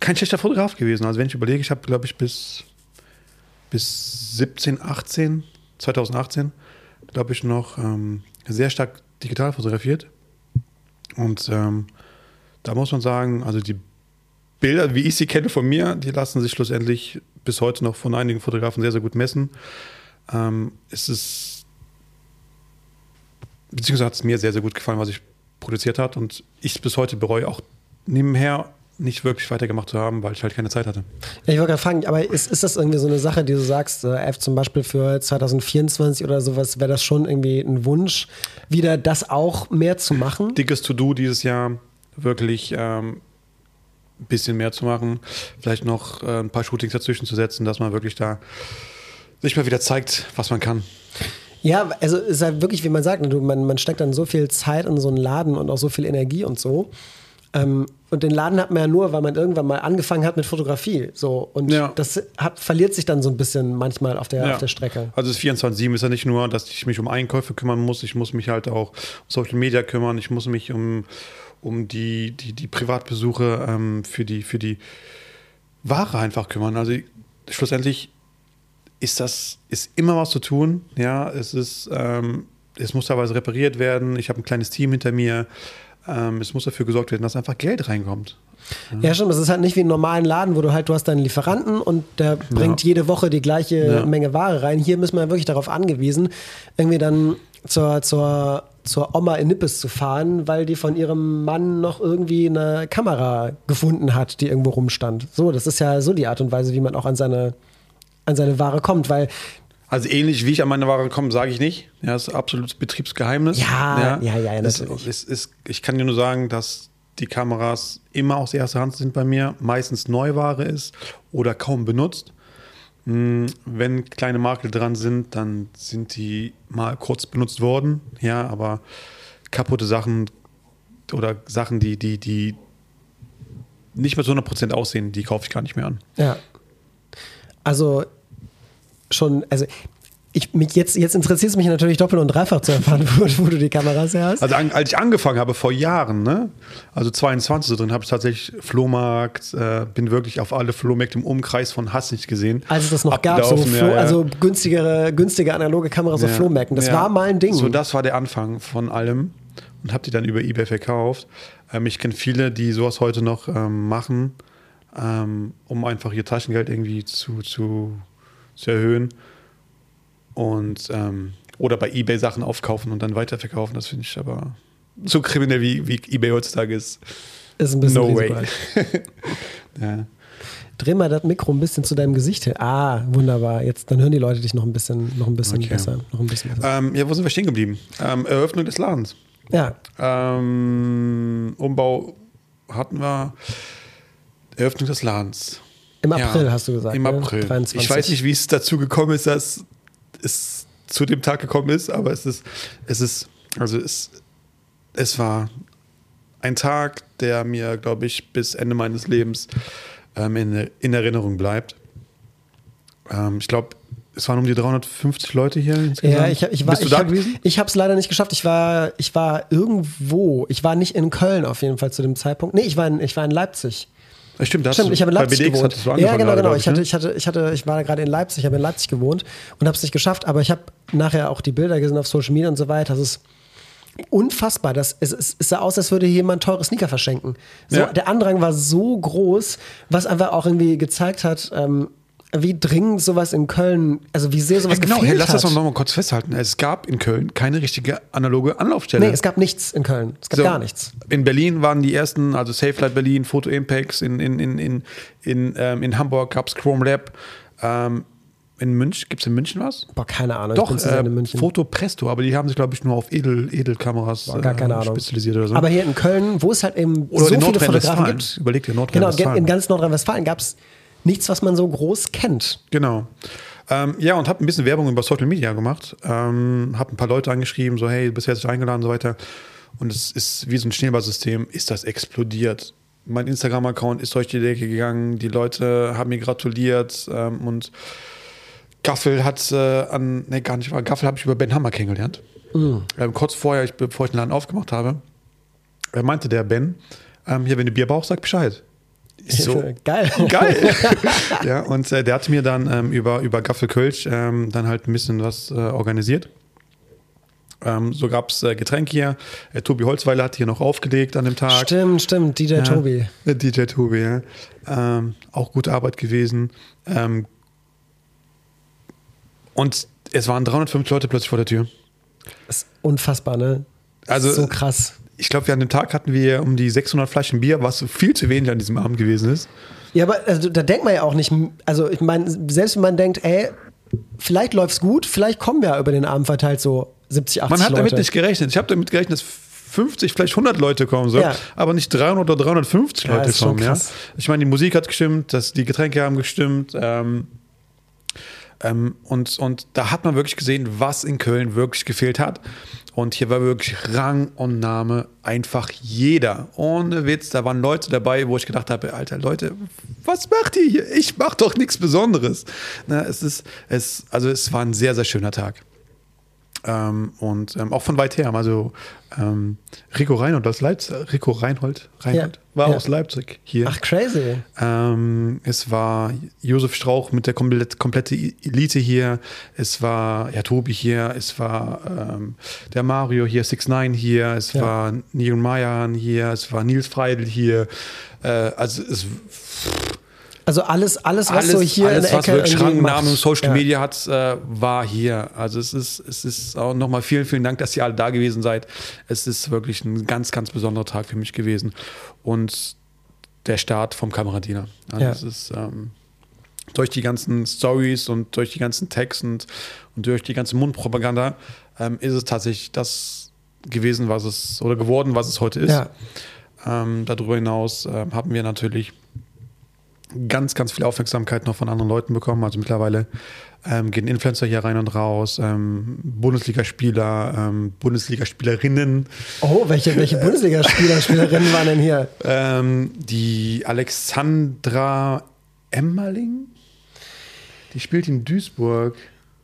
kein schlechter Fotograf gewesen. Also wenn ich überlege, ich habe, glaube ich, bis, bis 17, 18 2018, glaube ich, noch ähm, sehr stark digital fotografiert. Und ähm, da muss man sagen, also die Bilder, wie ich sie kenne von mir, die lassen sich schlussendlich bis heute noch von einigen Fotografen sehr, sehr gut messen. Ähm, es ist, beziehungsweise hat es mir sehr, sehr gut gefallen, was ich produziert hat und ich bis heute bereue auch nebenher nicht wirklich weitergemacht zu haben, weil ich halt keine Zeit hatte. Ich wollte gerade fragen, aber ist, ist das irgendwie so eine Sache, die du sagst, äh, zum Beispiel für 2024 oder sowas, wäre das schon irgendwie ein Wunsch, wieder das auch mehr zu machen? Dickes To-Do dieses Jahr, wirklich ähm, ein bisschen mehr zu machen, vielleicht noch äh, ein paar Shootings dazwischen zu setzen, dass man wirklich da sich mal wieder zeigt, was man kann. Ja, also es ist halt wirklich, wie man sagt, ne, man, man steckt dann so viel Zeit in so einen Laden und auch so viel Energie und so. Ähm, und den Laden hat man ja nur, weil man irgendwann mal angefangen hat mit Fotografie. So. Und ja. das hat, verliert sich dann so ein bisschen manchmal auf der, ja. auf der Strecke. Also das 24-7 ist ja nicht nur, dass ich mich um Einkäufe kümmern muss, ich muss mich halt auch um Social Media kümmern, ich muss mich um, um die, die, die Privatbesuche ähm, für, die, für die Ware einfach kümmern. Also schlussendlich ist das, ist immer was zu tun. Ja, es ist, ähm, es muss teilweise repariert werden. Ich habe ein kleines Team hinter mir. Ähm, es muss dafür gesorgt werden, dass einfach Geld reinkommt. Ja, stimmt. Es ist halt nicht wie ein normalen Laden, wo du halt, du hast deinen Lieferanten und der bringt ja. jede Woche die gleiche ja. Menge Ware rein. Hier müssen wir wirklich darauf angewiesen, irgendwie dann zur, zur, zur Oma in Nippes zu fahren, weil die von ihrem Mann noch irgendwie eine Kamera gefunden hat, die irgendwo rumstand. So, das ist ja so die Art und Weise, wie man auch an seine, an seine Ware kommt, weil also ähnlich wie ich an meine Ware komme, sage ich nicht. Ja, das ist absolutes Betriebsgeheimnis. Ja, ja, ja, ja natürlich. Es, ist, ich kann dir nur sagen, dass die Kameras immer aus erster Hand sind bei mir, meistens Neuware ist oder kaum benutzt. Hm, wenn kleine Makel dran sind, dann sind die mal kurz benutzt worden. Ja, aber kaputte Sachen oder Sachen, die, die, die nicht mehr zu 100% aussehen, die kaufe ich gar nicht mehr an. Ja. Also schon, also ich, mich jetzt, jetzt interessiert es mich natürlich doppelt und dreifach zu erfahren, wo, wo du die Kameras her hast. Also an, als ich angefangen habe vor Jahren, ne, also 22 so drin, habe ich tatsächlich Flohmarkt, äh, bin wirklich auf alle Flohmärkte im Umkreis von Hass nicht gesehen. Als es das noch gab, so, Flo, ja, ja. also günstigere, günstige analoge Kameras auf Ja, Flohmärkten. Das war mal ein Ding. So, das war der Anfang von allem und habe die dann über eBay verkauft. Ähm, ich kenne viele, die sowas heute noch ähm, machen, ähm, um einfach ihr Taschengeld irgendwie zu, zu, zu erhöhen. Und ähm, oder bei eBay Sachen aufkaufen und dann weiterverkaufen. Das finde ich aber so kriminell, wie, wie eBay heutzutage ist. ist ein bisschen No way. Ja. Dreh mal das Mikro ein bisschen zu deinem Gesicht hin. Ah, wunderbar. Jetzt, dann hören die Leute dich noch ein bisschen, noch ein bisschen Okay. besser. Noch ein bisschen besser. Ähm, ja, wo sind wir stehen geblieben? Ähm, Eröffnung des Ladens. Ja, Ähm, Umbau hatten wir. Eröffnung des Ladens. Im Ja, April hast du gesagt. Im ne? April. 23. Ich weiß nicht, wie es dazu gekommen ist, dass es zu dem Tag gekommen ist, aber es ist, es ist, also es, es war ein Tag, der mir, glaube ich, bis Ende meines Lebens ähm, in, in Erinnerung bleibt. Ähm, ich glaube, es waren um die 350 Leute hier insgesamt. Ja, ich, ich war, Bist du ich da hab, gewesen? Ich habe es leider nicht geschafft. Ich war, ich war irgendwo. Ich war nicht in Köln auf jeden Fall zu dem Zeitpunkt. Nee, ich war in, ich war in Leipzig. Stimmt, da Stimmt, ich habe in Leipzig BDX gewohnt. Ja, genau, genau. Ich hatte, ne? ich hatte, ich hatte, ich war gerade in Leipzig, ich habe in Leipzig gewohnt und habe es nicht geschafft. Aber ich habe nachher auch die Bilder gesehen auf Social Media und so weiter. Das ist unfassbar. Das, es, es, es sah aus, als würde jemand teure Sneaker verschenken. So, Ja. Der Andrang war so groß, was einfach auch irgendwie gezeigt hat, ähm, wie dringend sowas in Köln, also wie sehr sowas Ja, genau, gefehlt hey, lass hat. das doch noch mal kurz festhalten. Es gab in Köln keine richtige analoge Anlaufstelle. Nee, es gab nichts in Köln. Es gab So, gar nichts. In Berlin waren die ersten, also SafeLight Berlin, Photo Impacts, in, in, in, in, in, ähm, in Hamburg gab es Chrome Lab. Ähm, in München, gibt es in München was? Boah, keine Ahnung. Doch, ich äh, in München. Foto Presto, aber die haben sich, glaube ich, nur auf Edel, Edelkameras Boah, gar keine äh, Ahnung. spezialisiert oder so. Aber hier in Köln, wo es halt eben oder so viele Fotografen gibt. Überleg dir Genau, Nordrhein-Westfalen. in ganz Nordrhein-Westfalen gab es nichts, was man so groß kennt. Genau. Ähm, ja, und habe ein bisschen Werbung über Social Media gemacht. Ähm, habe ein paar Leute angeschrieben, so hey, du bist herzlich eingeladen und so weiter. Und es ist wie so ein Schneeballsystem, ist das explodiert. Mein Instagram-Account ist durch die Decke gegangen, die Leute haben mir gratuliert ähm, und Gaffel hat äh, an, nee, gar nicht, war Gaffel habe ich über Ben Hammer kennengelernt. Ähm, kurz vorher, ich, bevor ich den Laden aufgemacht habe, äh, meinte der Ben, ähm, hier, wenn du Bier brauchst, sag Bescheid. Ich so, Geil. Geil. ja, und äh, der hat mir dann ähm, über, über Gaffel Kölsch ähm, dann halt ein bisschen was äh, organisiert. Ähm, so gab es äh, Getränk hier. Äh, Tobi Holzweiler hat hier noch aufgelegt an dem Tag. Stimmt, stimmt. DJ Ja, Tobi. äh, DJ Tobi, ja. Ähm, auch gute Arbeit gewesen. Ähm, und es waren 350 Leute plötzlich vor der Tür. Ist unfassbar, ne? Also- so krass. Ich glaube, an dem Tag hatten wir um die 600 Flaschen Bier, was viel zu wenig an diesem Abend gewesen ist. Ja, aber also, da denkt man ja auch nicht, also ich meine, selbst wenn man denkt, ey, vielleicht läuft's gut, vielleicht kommen ja über den Abend verteilt so 70, 80 Man hat Leute. damit nicht gerechnet. Ich habe damit gerechnet, dass 50, vielleicht 100 Leute kommen sollen, Ja. aber nicht 300 oder 350 Ja, Leute kommen. Ja? Ich meine, die Musik hat gestimmt, das, die Getränke haben gestimmt. Ähm, und, und da hat man wirklich gesehen, was in Köln wirklich gefehlt hat. Und hier war wirklich Rang und Name einfach jeder. Ohne Witz, da waren Leute dabei, wo ich gedacht habe, Alter, Leute, was macht ihr hier? Ich mach doch nichts Besonderes. Na, es ist, es, also es war ein sehr, sehr schöner Tag. Ähm, und ähm, auch von weit her. Also ähm, Rico Reinhold aus Leipzig, Rico Reinhold, Reinhold Ja, war ja. aus Leipzig hier. Ach, crazy. Ähm, es war Josef Strauch mit der komplett, komplette Elite hier. Es war ja Tobi hier. Es war ähm, der Mario hier, 6 9 hier. Es Ja. war Neil Mayan hier. Es war Nils Freidel hier. Äh, also es Also alles, alles, was alles, so hier alles in der was Ecke irgendwie Rangnamen macht. im Social Ja. Media hat, äh, war hier. Also es ist, es ist auch nochmal vielen, vielen Dank, dass ihr alle da gewesen seid. Es ist wirklich ein ganz, ganz besonderer Tag für mich gewesen. Und der Start vom Kameradiener. Also Ja. es ist ähm, durch die ganzen Stories und durch die ganzen Texte und, und durch die ganze Mundpropaganda ähm, ist es tatsächlich das gewesen, was es oder geworden, was es heute ist. Ja. Ähm, darüber hinaus ähm, haben wir natürlich ganz, ganz viel Aufmerksamkeit noch von anderen Leuten bekommen. Also mittlerweile ähm, gehen Influencer hier rein und raus, ähm, Bundesligaspieler, ähm, Bundesligaspielerinnen. Oh, welche, welche Bundesligaspieler, Spielerinnen waren denn hier? Ähm, die Alexandra Emmerling, die spielt in Duisburg.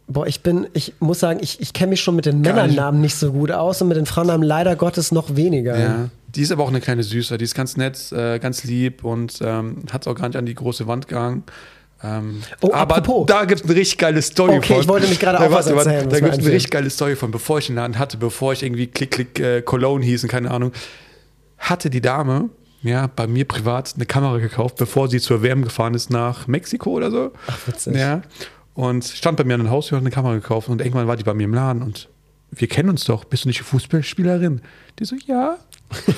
Boah, ich bin, ich muss sagen, ich, ich kenne mich schon mit den. Männernamen nicht so gut aus und mit den Frauennamen leider Gottes noch weniger. Ja. Die ist aber auch eine kleine Süße. Die ist ganz nett, äh, ganz lieb und ähm, hat auch gar nicht an die große Wand gegangen. Ähm, Oh, aber apropos. da gibt es eine richtig geile Story Okay, von. ich wollte nämlich gerade Da- auch was erzählen, Da gibt es eine richtig geile Story von, bevor ich den Laden hatte, bevor ich irgendwie Klick, Klick, äh, Cologne hieß und keine Ahnung, hatte die Dame ja, bei mir privat eine Kamera gekauft, bevor sie zur WM gefahren ist nach Mexiko oder so. Ach, witzig. Ja. Und stand bei mir an der Haustür und hat eine Kamera gekauft und irgendwann war die bei mir im Laden und wir kennen uns doch. Bist du nicht Fußballspielerin? Die so, ja.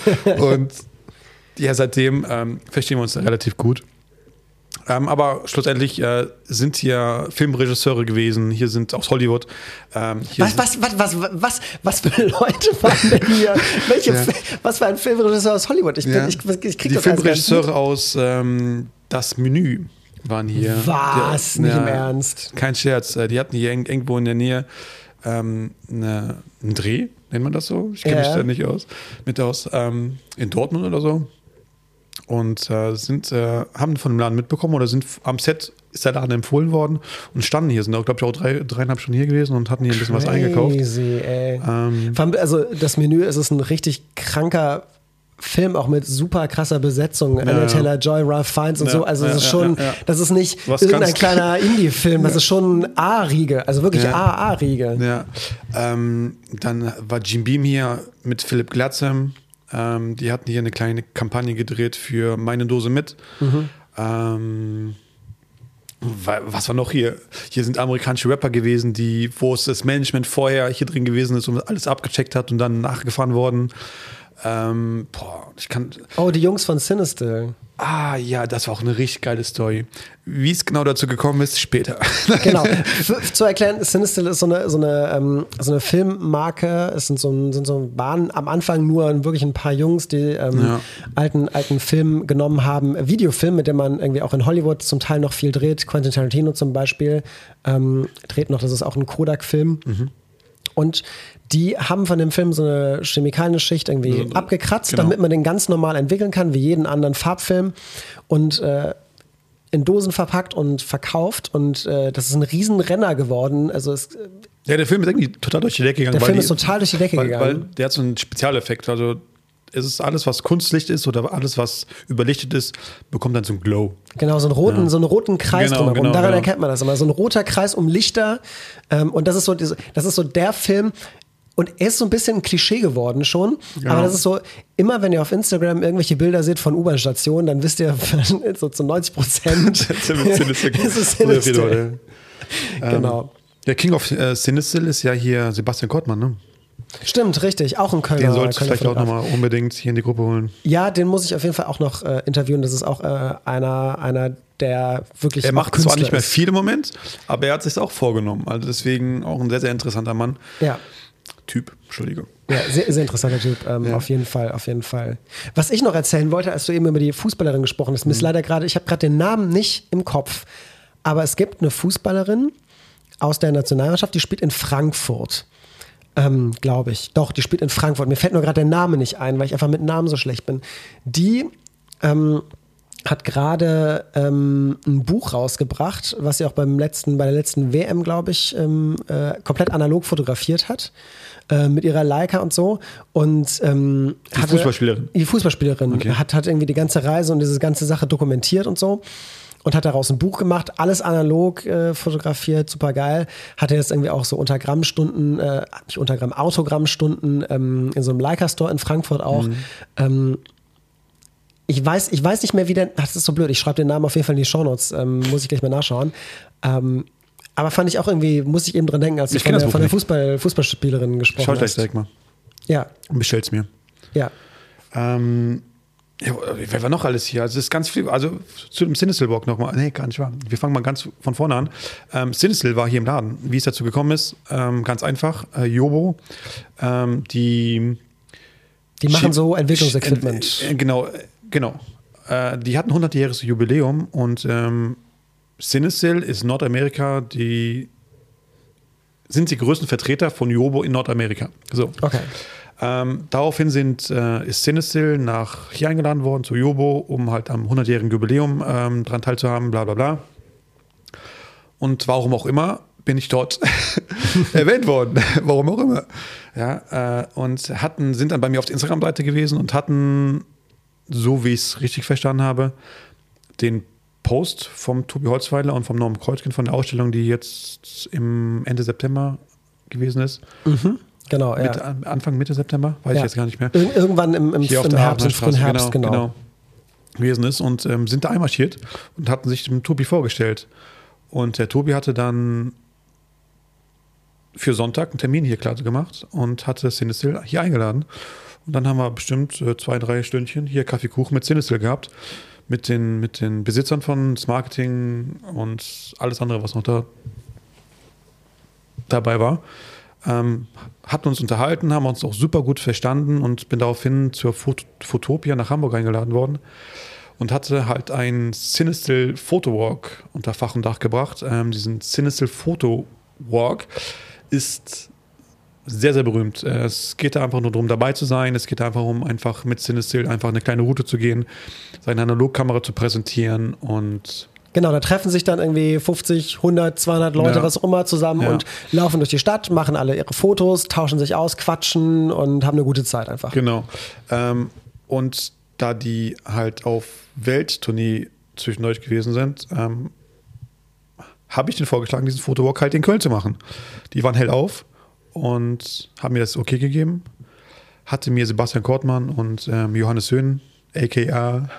und ja, seitdem ähm, verstehen wir uns relativ gut. Ähm, aber schlussendlich äh, sind hier Filmregisseure gewesen, hier sind aus Hollywood. Ähm, Was, was, was, was, was, was für Leute waren denn hier? Welche, Ja. Was für ein Filmregisseur aus Hollywood? Ich, bin, Ja. ich, ich krieg die das Filmregisseure aus ähm, Das Menü waren hier. Was? Die- Nicht im Ernst? Kein Scherz. Äh, Die hatten hier irgendwo in der Nähe ähm, eine, einen Dreh, nennt man das so? Ich kenne mich da nicht aus. Mit aus ähm, in Dortmund oder so. Und äh, sind, äh, haben von dem Laden mitbekommen oder sind am Set ist der Laden empfohlen worden und standen hier, sind auch, glaube ich, auch drei, dreieinhalb Stunden hier gewesen und hatten hier ein bisschen was eingekauft. Crazy, ey. Ähm, Also das Menü es ist ein richtig kranker Film, auch mit super krasser Besetzung. Ja. Taylor-Joy, Ralph Fiennes und Ja, so. Also das ist schon, das ist nicht Was irgendein kleiner Indie-Film, das ist schon A-Riege, also wirklich. A-A-Riege. Ja, ähm, dann war Jim Beam hier mit Philipp Glatzem. Ähm, die hatten hier eine kleine Kampagne gedreht für meine Dose mit. Ähm, wa- was war noch hier? Hier sind amerikanische Rapper gewesen, die, wo es das Management vorher hier drin gewesen ist und alles abgecheckt hat und dann nachgefahren worden. Ähm, boah, ich kann. Oh, die Jungs von Sinister. Ah, ja, das war auch eine richtig geile Story. Wie es genau dazu gekommen ist, später. Genau. Zu erklären, Sinister ist so eine, so eine, ähm, so eine Filmmarke. Es sind so, ein- sind so waren am Anfang nur wirklich ein paar Jungs, die ähm, Ja. alten, alten Film genommen haben. Videofilm, mit dem man irgendwie auch in Hollywood zum Teil noch viel dreht. Quentin Tarantino zum Beispiel ähm, dreht noch, das ist auch ein Kodak-Film. Und die haben von dem Film so eine Chemikalienschicht irgendwie abgekratzt, genau. damit man den ganz normal entwickeln kann, wie jeden anderen Farbfilm. Und äh, in Dosen verpackt und verkauft. Und äh, das ist ein Riesenrenner geworden. Also es, Ja, der Film ist irgendwie total durch die Decke gegangen. Der Film ist total durch die Decke weil, gegangen. Weil der hat so einen Spezialeffekt. Also es ist alles, was Kunstlicht ist oder alles, was überlichtet ist, bekommt dann so einen Glow. Genau, so einen roten, so einen roten Kreis Genau, drumherum. genau, Daran genau. erkennt man das immer. So ein roter Kreis um Lichter. Ähm, und das ist so, das ist so der Film. Und er ist so ein bisschen ein Klischee geworden schon. Ja. Aber das ist so, immer wenn ihr auf Instagram irgendwelche Bilder seht von U-Bahn-Stationen, dann wisst ihr so zu 90 Prozent. ist es Sinister. Genau. Der King of äh, Sinistil ist ja hier Sebastian Kortmann, ne? Stimmt, richtig. Auch ein Kölner. Den solltest du vielleicht auch nochmal unbedingt hier in die Gruppe holen. Ja, den muss ich auf jeden Fall auch noch äh, interviewen. Das ist auch äh, einer, einer, der wirklich. Er macht zwar Künstler nicht mehr ist. viel im Moment, aber er hat sich auch vorgenommen. Also deswegen auch ein sehr, sehr interessanter Mann. Ja. Typ, Entschuldigung. Ja, sehr, sehr interessanter Typ, ähm, Ja. auf jeden Fall, auf jeden Fall. Was ich noch erzählen wollte, als du eben über die Fußballerin gesprochen hast, mir ist leider gerade, ich habe gerade den Namen nicht im Kopf, aber es gibt eine Fußballerin aus der Nationalmannschaft, die spielt in Frankfurt, ähm, glaube ich. Doch, die spielt in Frankfurt. Mir fällt nur gerade der Name nicht ein, weil ich einfach mit Namen so schlecht bin. Die ähm, hat gerade ähm, ein Buch rausgebracht, was sie auch beim letzten, bei der letzten WM, glaube ich, ähm, äh, komplett analog fotografiert hat. Äh, mit ihrer Leica und so. Und ähm, Die Fußballspielerin? Die Fußballspielerin Okay. hat, hat irgendwie die ganze Reise und diese ganze Sache dokumentiert und so. Und hat daraus ein Buch gemacht, alles analog äh, fotografiert, super geil. Hatte jetzt irgendwie auch so unter Grammstunden, äh, nicht unter Gramm, Autogrammstunden ähm, in so einem Leica-Store in Frankfurt auch. Mhm. Ähm, ich weiß, ich weiß nicht mehr, wie der. ach, Das ist so blöd. Ich schreibe den Namen auf jeden Fall in die Shownotes. Ähm, muss ich gleich mal nachschauen. Ähm, aber fand ich auch irgendwie, muss ich eben dran denken, als du Ich von der, von der Fußball, Fußballspielerin gesprochen Schau gleich hast. direkt mal. Ja, Und bestell's mir. ja. Ähm, ja, wer war noch alles hier? Also es ist ganz viel, also zu dem Sinistil-Walk nochmal. Nee, gar nicht wahr. Wir fangen mal ganz von vorne an. Ähm, Sinistil war hier im Laden. Wie es dazu gekommen ist, ähm, ganz einfach. Äh, Jobo, ähm, die Die machen Schi- so Entwicklungsequipment. Äh, äh, genau, äh, genau. Äh, die hatten 100-jähriges Jubiläum und ähm, Sinistil ist Nordamerika, die sind die größten Vertreter von Jobo in Nordamerika. So. Okay. Ähm, daraufhin sind, äh, ist Sinistil nach hier eingeladen worden zu Jobo, um halt am 100-jährigen Jubiläum ähm, dran teilzuhaben, bla bla bla. Und warum auch immer, bin ich dort erwähnt worden, warum auch immer. Ja, äh, und hatten, sind dann bei mir auf der Instagram-Seite gewesen und hatten, so wie ich es richtig verstanden habe, den Post vom Tobi Holzweiler und vom Norm Kreuzkind von der Ausstellung, die jetzt im Ende September gewesen ist. Mhm. Genau, ja. Mitte, Anfang, Mitte September, weiß ja. ich jetzt gar nicht mehr. Ir irgendwann im, im, Hier im der Herbst, im Herbst, genau. genau. gewesen ist und ähm, sind da einmarschiert und hatten sich dem Tobi vorgestellt. Und der Tobi hatte dann für Sonntag einen Termin hier klar gemacht und hatte Cinestill hier eingeladen. Und dann haben wir bestimmt äh, zwei, drei Stündchen hier Kaffeekuchen mit Cinestill gehabt. Mit den, mit den Besitzern von das Marketing und alles andere, was noch da dabei war. Ähm, hatten uns unterhalten, haben uns auch super gut verstanden und bin daraufhin zur Fot Fotopia nach Hamburg eingeladen worden und hatte halt ein Cinestill Photowalk unter Fach und Dach gebracht. Ähm, diesen Cinestill Photowalk ist sehr, sehr berühmt. Es geht da einfach nur darum, dabei zu sein. Es geht einfach um einfach mit Cinestill einfach eine kleine Route zu gehen, seine Analogkamera zu präsentieren und Genau, da treffen sich dann irgendwie 50, 100, 200 Leute, Ja. was auch immer, zusammen Ja. und laufen durch die Stadt, machen alle ihre Fotos, tauschen sich aus, quatschen und haben eine gute Zeit einfach. Genau. Ähm, und da die halt auf Welttournee zwischendurch gewesen sind, ähm, habe ich den vorgeschlagen, diesen Fotowalk halt in Köln zu machen. Die waren hell auf und haben mir das okay gegeben. Hatte mir Sebastian Kortmann und ähm, Johannes Höhn, aka,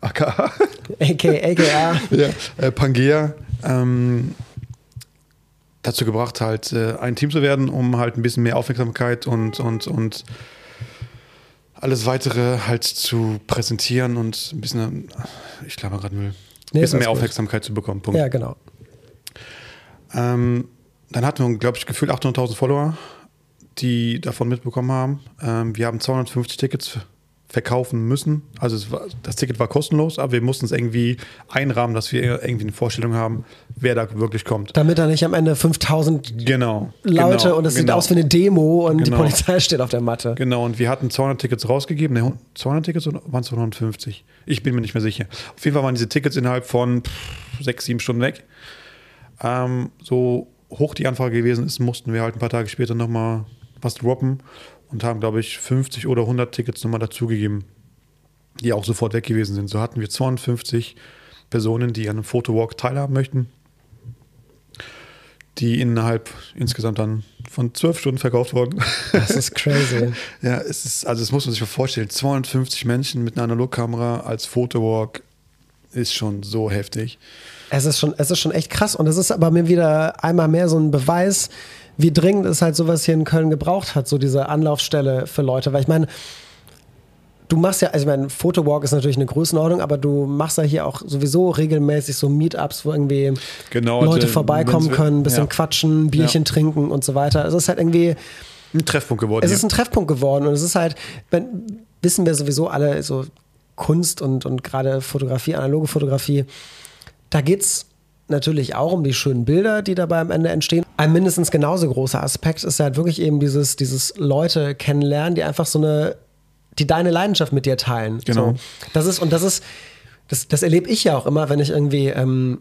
aka AK, AKA. ja, äh, Pangea ähm, dazu gebracht, halt äh, ein Team zu werden, um halt ein bisschen mehr Aufmerksamkeit und, und, und alles weitere halt zu präsentieren und ein bisschen, äh, ich glaube gerade Müll, ein Nee, bisschen mehr gut. Aufmerksamkeit zu bekommen. Punkt. Ja, genau. Ähm, dann hatten wir, glaube ich, gefühlt 800.000 Follower, die davon mitbekommen haben. Ähm, wir haben 250 Tickets verkaufen müssen. Also war, das Ticket war kostenlos, aber wir mussten es irgendwie einrahmen, dass wir irgendwie eine Vorstellung haben, wer da wirklich kommt. Damit da nicht am Ende 5000 Genau. Leute genau, und es sieht genau. aus wie eine Demo und die Genau. Polizei steht auf der Matte. Genau, und wir hatten 200 Tickets rausgegeben. Ne, 200 Tickets oder waren es 250? Ich bin mir nicht mehr sicher. Auf jeden Fall waren diese Tickets innerhalb von pff, sechs, sieben Stunden weg. Ähm, so hoch die Anfrage gewesen ist, mussten wir halt ein paar Tage später nochmal was droppen und haben, glaube ich, 50 oder 100 Tickets nochmal dazugegeben, die auch sofort weg gewesen sind. So hatten wir 250 Personen, die an einem Fotowalk teilhaben möchten, die innerhalb insgesamt dann von zwölf Stunden verkauft wurden. Das ist crazy. Ja, es ist, also das muss man sich mal vorstellen. 250 Menschen mit einer Analogkamera als Fotowalk ist schon so heftig. Es ist schon, es ist schon echt krass und es ist aber mir wieder einmal mehr so ein Beweis, wie dringend es halt sowas hier in Köln gebraucht hat, so diese Anlaufstelle für Leute. Weil ich meine, du machst ja, also ich meine, Fotowalk ist natürlich eine Größenordnung, aber du machst ja hier auch sowieso regelmäßig so Meetups, wo irgendwie Genau, Leute also, vorbeikommen können, ein bisschen ja. quatschen, Bierchen Ja. trinken und so weiter. Es ist halt irgendwie, Ein Treffpunkt geworden. es ist ein Treffpunkt geworden und es ist halt, wenn, wissen wir sowieso alle, so Kunst und, und gerade Fotografie, analoge Fotografie, da geht es natürlich auch um die schönen Bilder, die dabei am Ende entstehen. Ein mindestens genauso großer Aspekt ist halt wirklich eben dieses, dieses Leute kennenlernen, die einfach so eine, die deine Leidenschaft mit dir teilen. Genau. So. Das ist, und das ist, das, das erlebe ich ja auch immer, wenn ich irgendwie ähm,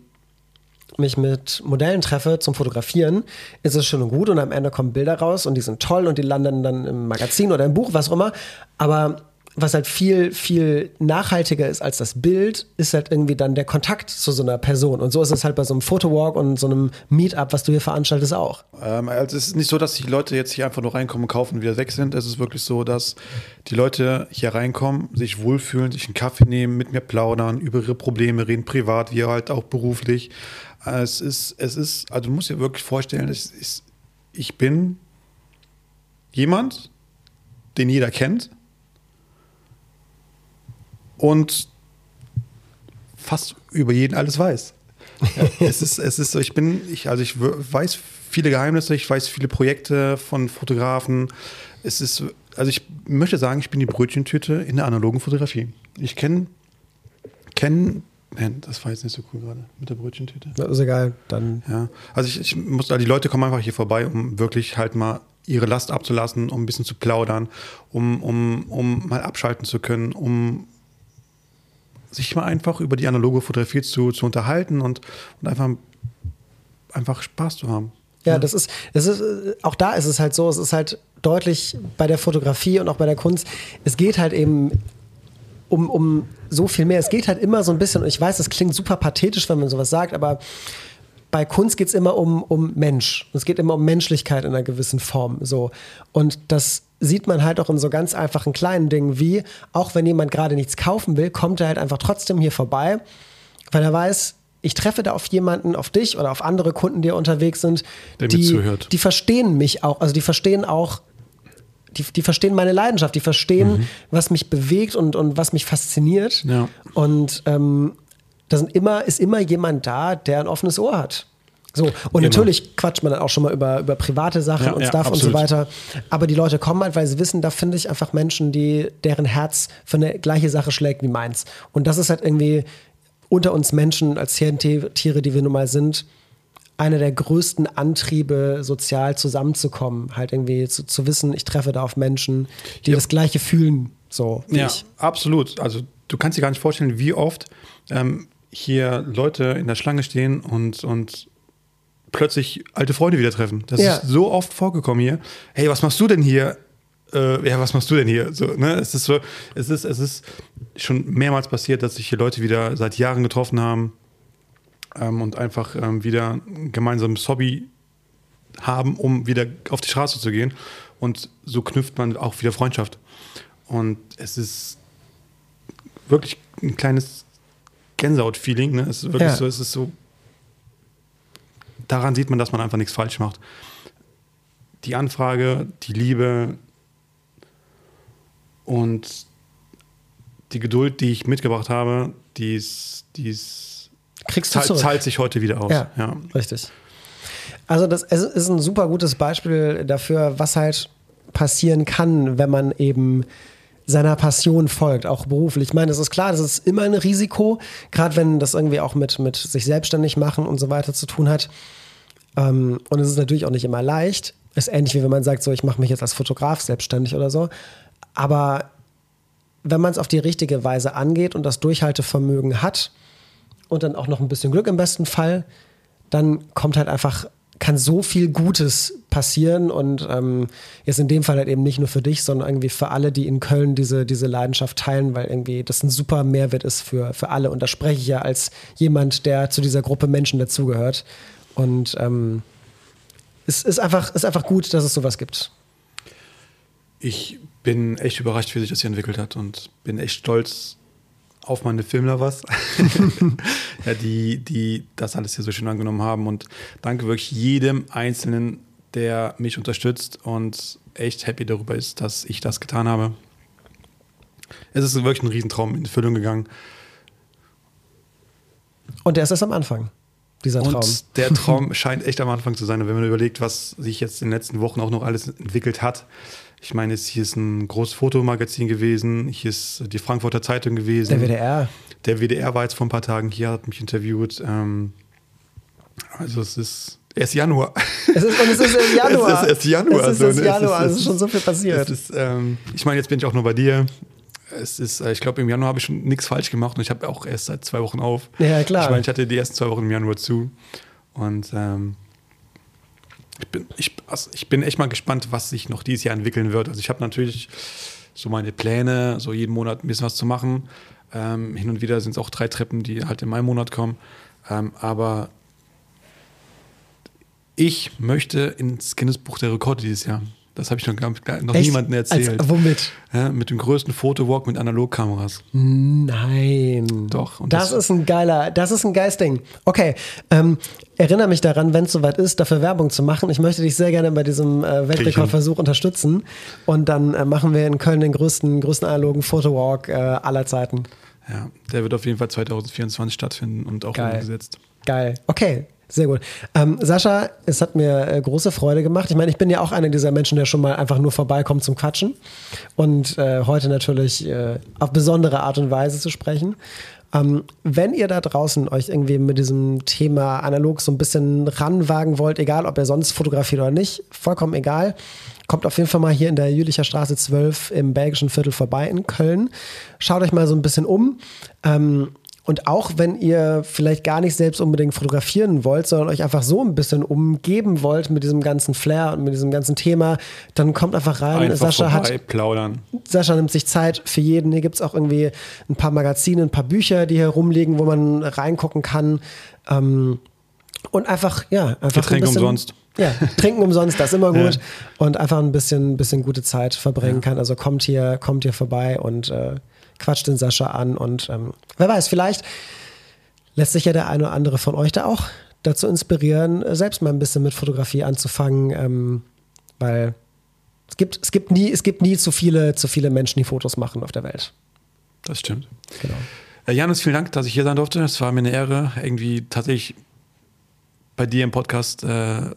mich mit Modellen treffe zum Fotografieren, ist es schön und gut und am Ende kommen Bilder raus und die sind toll und die landen dann im Magazin oder im Buch, was auch immer. Aber was halt viel, viel nachhaltiger ist als das Bild, ist halt irgendwie dann der Kontakt zu so einer Person. Und so ist es halt bei so einem Fotowalk und so einem Meetup, was du hier veranstaltest, auch. Ähm, also es ist nicht so, dass die Leute jetzt hier einfach nur reinkommen, kaufen und wieder weg sind. Es ist wirklich so, dass die Leute hier reinkommen, sich wohlfühlen, sich einen Kaffee nehmen, mit mir plaudern, über ihre Probleme reden, privat wie halt auch beruflich. Äh, Es ist, es ist, also du musst dir wirklich vorstellen, ist, ich bin jemand, den jeder kennt und fast über jeden alles weiß. Ja, es ist, es ist so, ich bin, ich, also ich weiß viele Geheimnisse, ich weiß viele Projekte von Fotografen. Es ist, also ich möchte sagen, ich bin die Brötchentüte in der analogen Fotografie. Ich kenne, kenne, das war jetzt nicht so cool gerade mit der Brötchentüte. Das ist egal, dann. Ja, also ich, ich muss, also die Leute kommen einfach hier vorbei, um wirklich halt mal ihre Last abzulassen, um ein bisschen zu plaudern, um, um, um mal abschalten zu können, um sich mal einfach über die analoge Fotografie zu, zu unterhalten und, und einfach, einfach Spaß zu haben. ja, das ist, das ist, auch da ist es halt so, es ist halt deutlich bei der Fotografie und auch bei der Kunst, es geht halt eben um, um so viel mehr. Es geht halt immer so ein bisschen, und ich weiß, das klingt super pathetisch, wenn man sowas sagt, aber bei Kunst geht es immer um, um Mensch. Es geht immer um Menschlichkeit in einer gewissen Form. So. Und das sieht man halt auch in so ganz einfachen kleinen Dingen wie, auch wenn jemand gerade nichts kaufen will, kommt er halt einfach trotzdem hier vorbei, weil er weiß, ich treffe da auf jemanden, auf dich oder auf andere Kunden, die unterwegs sind, Der die, die verstehen mich auch, also die verstehen auch, die, die verstehen meine Leidenschaft, die verstehen, was mich bewegt und, und was mich fasziniert. Ja. Und ähm, da sind immer, ist immer jemand da, der ein offenes Ohr hat. So, und Genau. natürlich quatscht man dann auch schon mal über, über private Sachen Ja, und ja, Stuff und so weiter. Aber die Leute kommen halt, weil sie wissen, da finde ich einfach Menschen, die, deren Herz für eine gleiche Sache schlägt wie meins. Und das ist halt irgendwie unter uns Menschen als Tiere, die wir nun mal sind, einer der größten Antriebe, sozial zusammenzukommen. Halt irgendwie zu, zu wissen, ich treffe da auf Menschen, die Ja. das Gleiche fühlen. So Ja, ich. absolut. Also du kannst dir gar nicht vorstellen, wie oft ähm, hier Leute in der Schlange stehen und, und plötzlich alte Freunde wieder treffen. Das Ja. ist so oft vorgekommen hier. Hey, was machst du denn hier? Äh, ja, was machst du denn hier? So, ne? Es ist so, es ist, es ist schon mehrmals passiert, dass sich hier Leute wieder seit Jahren getroffen haben ähm, und einfach ähm, wieder ein gemeinsames Hobby haben, um wieder auf die Straße zu gehen. Und so knüpft man auch wieder Freundschaft. Und es ist wirklich ein kleines Gänsehaut-Feeling. Ne? Es ist wirklich Ja. so, es ist so. Daran sieht man, dass man einfach nichts falsch macht. Die Anfrage, die Liebe und die Geduld, die ich mitgebracht habe, die ist, die ist, Kriegst du zahlt, zahlt sich heute wieder aus. Ja, Ja. richtig. Also das ist ein super gutes Beispiel dafür, was halt passieren kann, wenn man eben seiner Passion folgt, auch beruflich. Ich meine, es ist klar, das ist immer ein Risiko, gerade wenn das irgendwie auch mit, mit sich selbstständig machen und so weiter zu tun hat. Ähm, und es ist natürlich auch nicht immer leicht. Ist ähnlich wie wenn man sagt, so, ich mache mich jetzt als Fotograf selbstständig oder so. Aber wenn man es auf die richtige Weise angeht und das Durchhaltevermögen hat und dann auch noch ein bisschen Glück im besten Fall, dann kommt halt einfach, kann so viel Gutes passieren und ähm, jetzt in dem Fall halt eben nicht nur für dich, sondern irgendwie für alle, die in Köln diese, diese Leidenschaft teilen, weil irgendwie das ein super Mehrwert ist für, für alle und da spreche ich ja als jemand, der zu dieser Gruppe Menschen dazugehört und ähm, es ist einfach, ist einfach gut, dass es sowas gibt. Ich bin echt überrascht, wie sich das hier entwickelt hat und bin echt stolz auf meine Filmlovers, ja, die, die das alles hier so schön angenommen haben. Und danke wirklich jedem Einzelnen, der mich unterstützt und echt happy darüber ist, dass ich das getan habe. Es ist wirklich ein Riesentraum in Erfüllung gegangen. Und der ist erst am Anfang, dieser Traum. Und der Traum scheint echt am Anfang zu sein. Und wenn man überlegt, was sich jetzt in den letzten Wochen auch noch alles entwickelt hat. Ich meine, es- hier ist ein großes Fotomagazin gewesen, hier ist die Frankfurter Zeitung gewesen. Der WDR. Der WDR war jetzt vor ein paar Tagen hier, hat mich interviewt. Ähm, also es ist erst Januar. Es ist, und es ist im Januar. Es ist erst Januar. Es ist erst? Januar. Es Es ist schon so viel passiert. Ist, ähm, ich meine, jetzt bin ich auch nur bei dir. Es ist, äh, ich glaube, im Januar habe ich schon nichts falsch gemacht und ich habe auch erst seit zwei Wochen auf. Ja, klar. Ich meine, ich hatte die ersten zwei Wochen im Januar zu. Und ähm, ich, bin, ich, also ich bin echt mal gespannt, was sich noch dieses Jahr entwickeln wird. Also ich habe natürlich so meine Pläne, so jeden Monat ein bisschen was zu machen. Ähm, hin und wieder sind es auch drei Treppen, die halt in meinem Monat kommen. Ähm, aber ich möchte ins Guinness-Buch der Rekorde dieses Jahr. Das habe ich noch, gar- noch Echt? niemandem erzählt. Als, womit? ja, mit dem größten Fotowalk mit Analogkameras. Nein. Doch, das, das- ist ein geiler, das ist ein geiles Ding. Okay, ähm, erinnere mich daran, wenn es soweit ist, dafür Werbung zu machen. Ich möchte dich sehr gerne bei diesem äh, Weltrekordversuch unterstützen. Und dann äh, machen wir in Köln den größten, größten analogen Fotowalk äh, aller Zeiten. Ja, der wird auf jeden Fall 2024 stattfinden und auch Geil. umgesetzt. Geil. Okay. Sehr gut. Ähm, Sascha, es hat mir äh, große Freude gemacht. Ich meine, ich bin ja auch einer dieser Menschen, der schon mal einfach nur vorbeikommt zum Quatschen und äh, heute natürlich äh, auf besondere Art und Weise zu sprechen. Ähm, wenn ihr da draußen euch irgendwie mit diesem Thema analog so ein bisschen ranwagen wollt, egal ob ihr sonst fotografiert oder nicht, vollkommen egal, kommt auf jeden Fall mal hier in der Jülicher Straße 12 im belgischen Viertel vorbei in Köln. Schaut euch mal so ein bisschen um. Ähm, Und auch wenn ihr vielleicht gar nicht selbst unbedingt fotografieren wollt, sondern euch einfach so ein bisschen umgeben wollt mit diesem ganzen Flair und mit diesem ganzen Thema, dann kommt einfach rein. Einfach Sascha vorbei, hat plaudern. Sascha nimmt sich Zeit für jeden. Hier gibt es auch irgendwie ein paar Magazine, ein paar Bücher, die hier rumliegen, wo man reingucken kann. Ähm, und einfach, ja, einfach. Getränke ein bisschen, umsonst. Ja, trinken umsonst, das ist immer gut. Und einfach ein bisschen, bisschen gute Zeit verbringen kann. Also kommt hier, kommt hier vorbei und äh, quatscht den Sascha an. Und ähm, wer weiß, vielleicht lässt sich ja der eine oder andere von euch da auch dazu inspirieren, selbst mal ein bisschen mit Fotografie anzufangen, ähm, weil es gibt, es gibt nie, es gibt nie zu viele, zu viele Menschen, die Fotos machen auf der Welt. Das stimmt. Genau. Äh, Janis, vielen Dank, dass ich hier sein durfte. Es war mir eine Ehre, irgendwie tatsächlich bei dir im Podcast äh, ein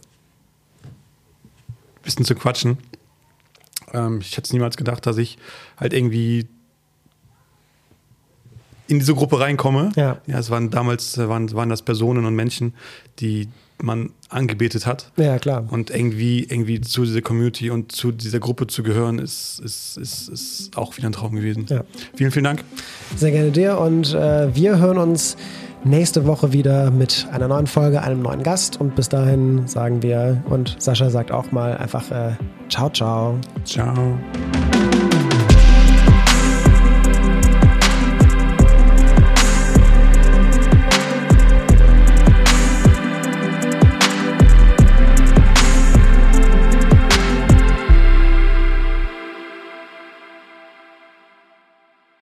bisschen zu quatschen. Ähm, ich hätte es niemals gedacht, dass ich halt irgendwie in diese Gruppe reinkomme. Ja. ja es waren damals äh, waren, waren das Personen und Menschen, die man angebetet hat. Ja, klar. Und irgendwie, irgendwie zu dieser Community und zu dieser Gruppe zu gehören, ist, ist, ist, ist auch wieder ein Traum gewesen. Ja. Vielen, vielen Dank. Sehr gerne dir und äh, wir hören uns nächste Woche wieder mit einer neuen Folge, einem neuen Gast und bis dahin sagen wir und Sascha sagt auch mal einfach äh, ciao, ciao. Ciao.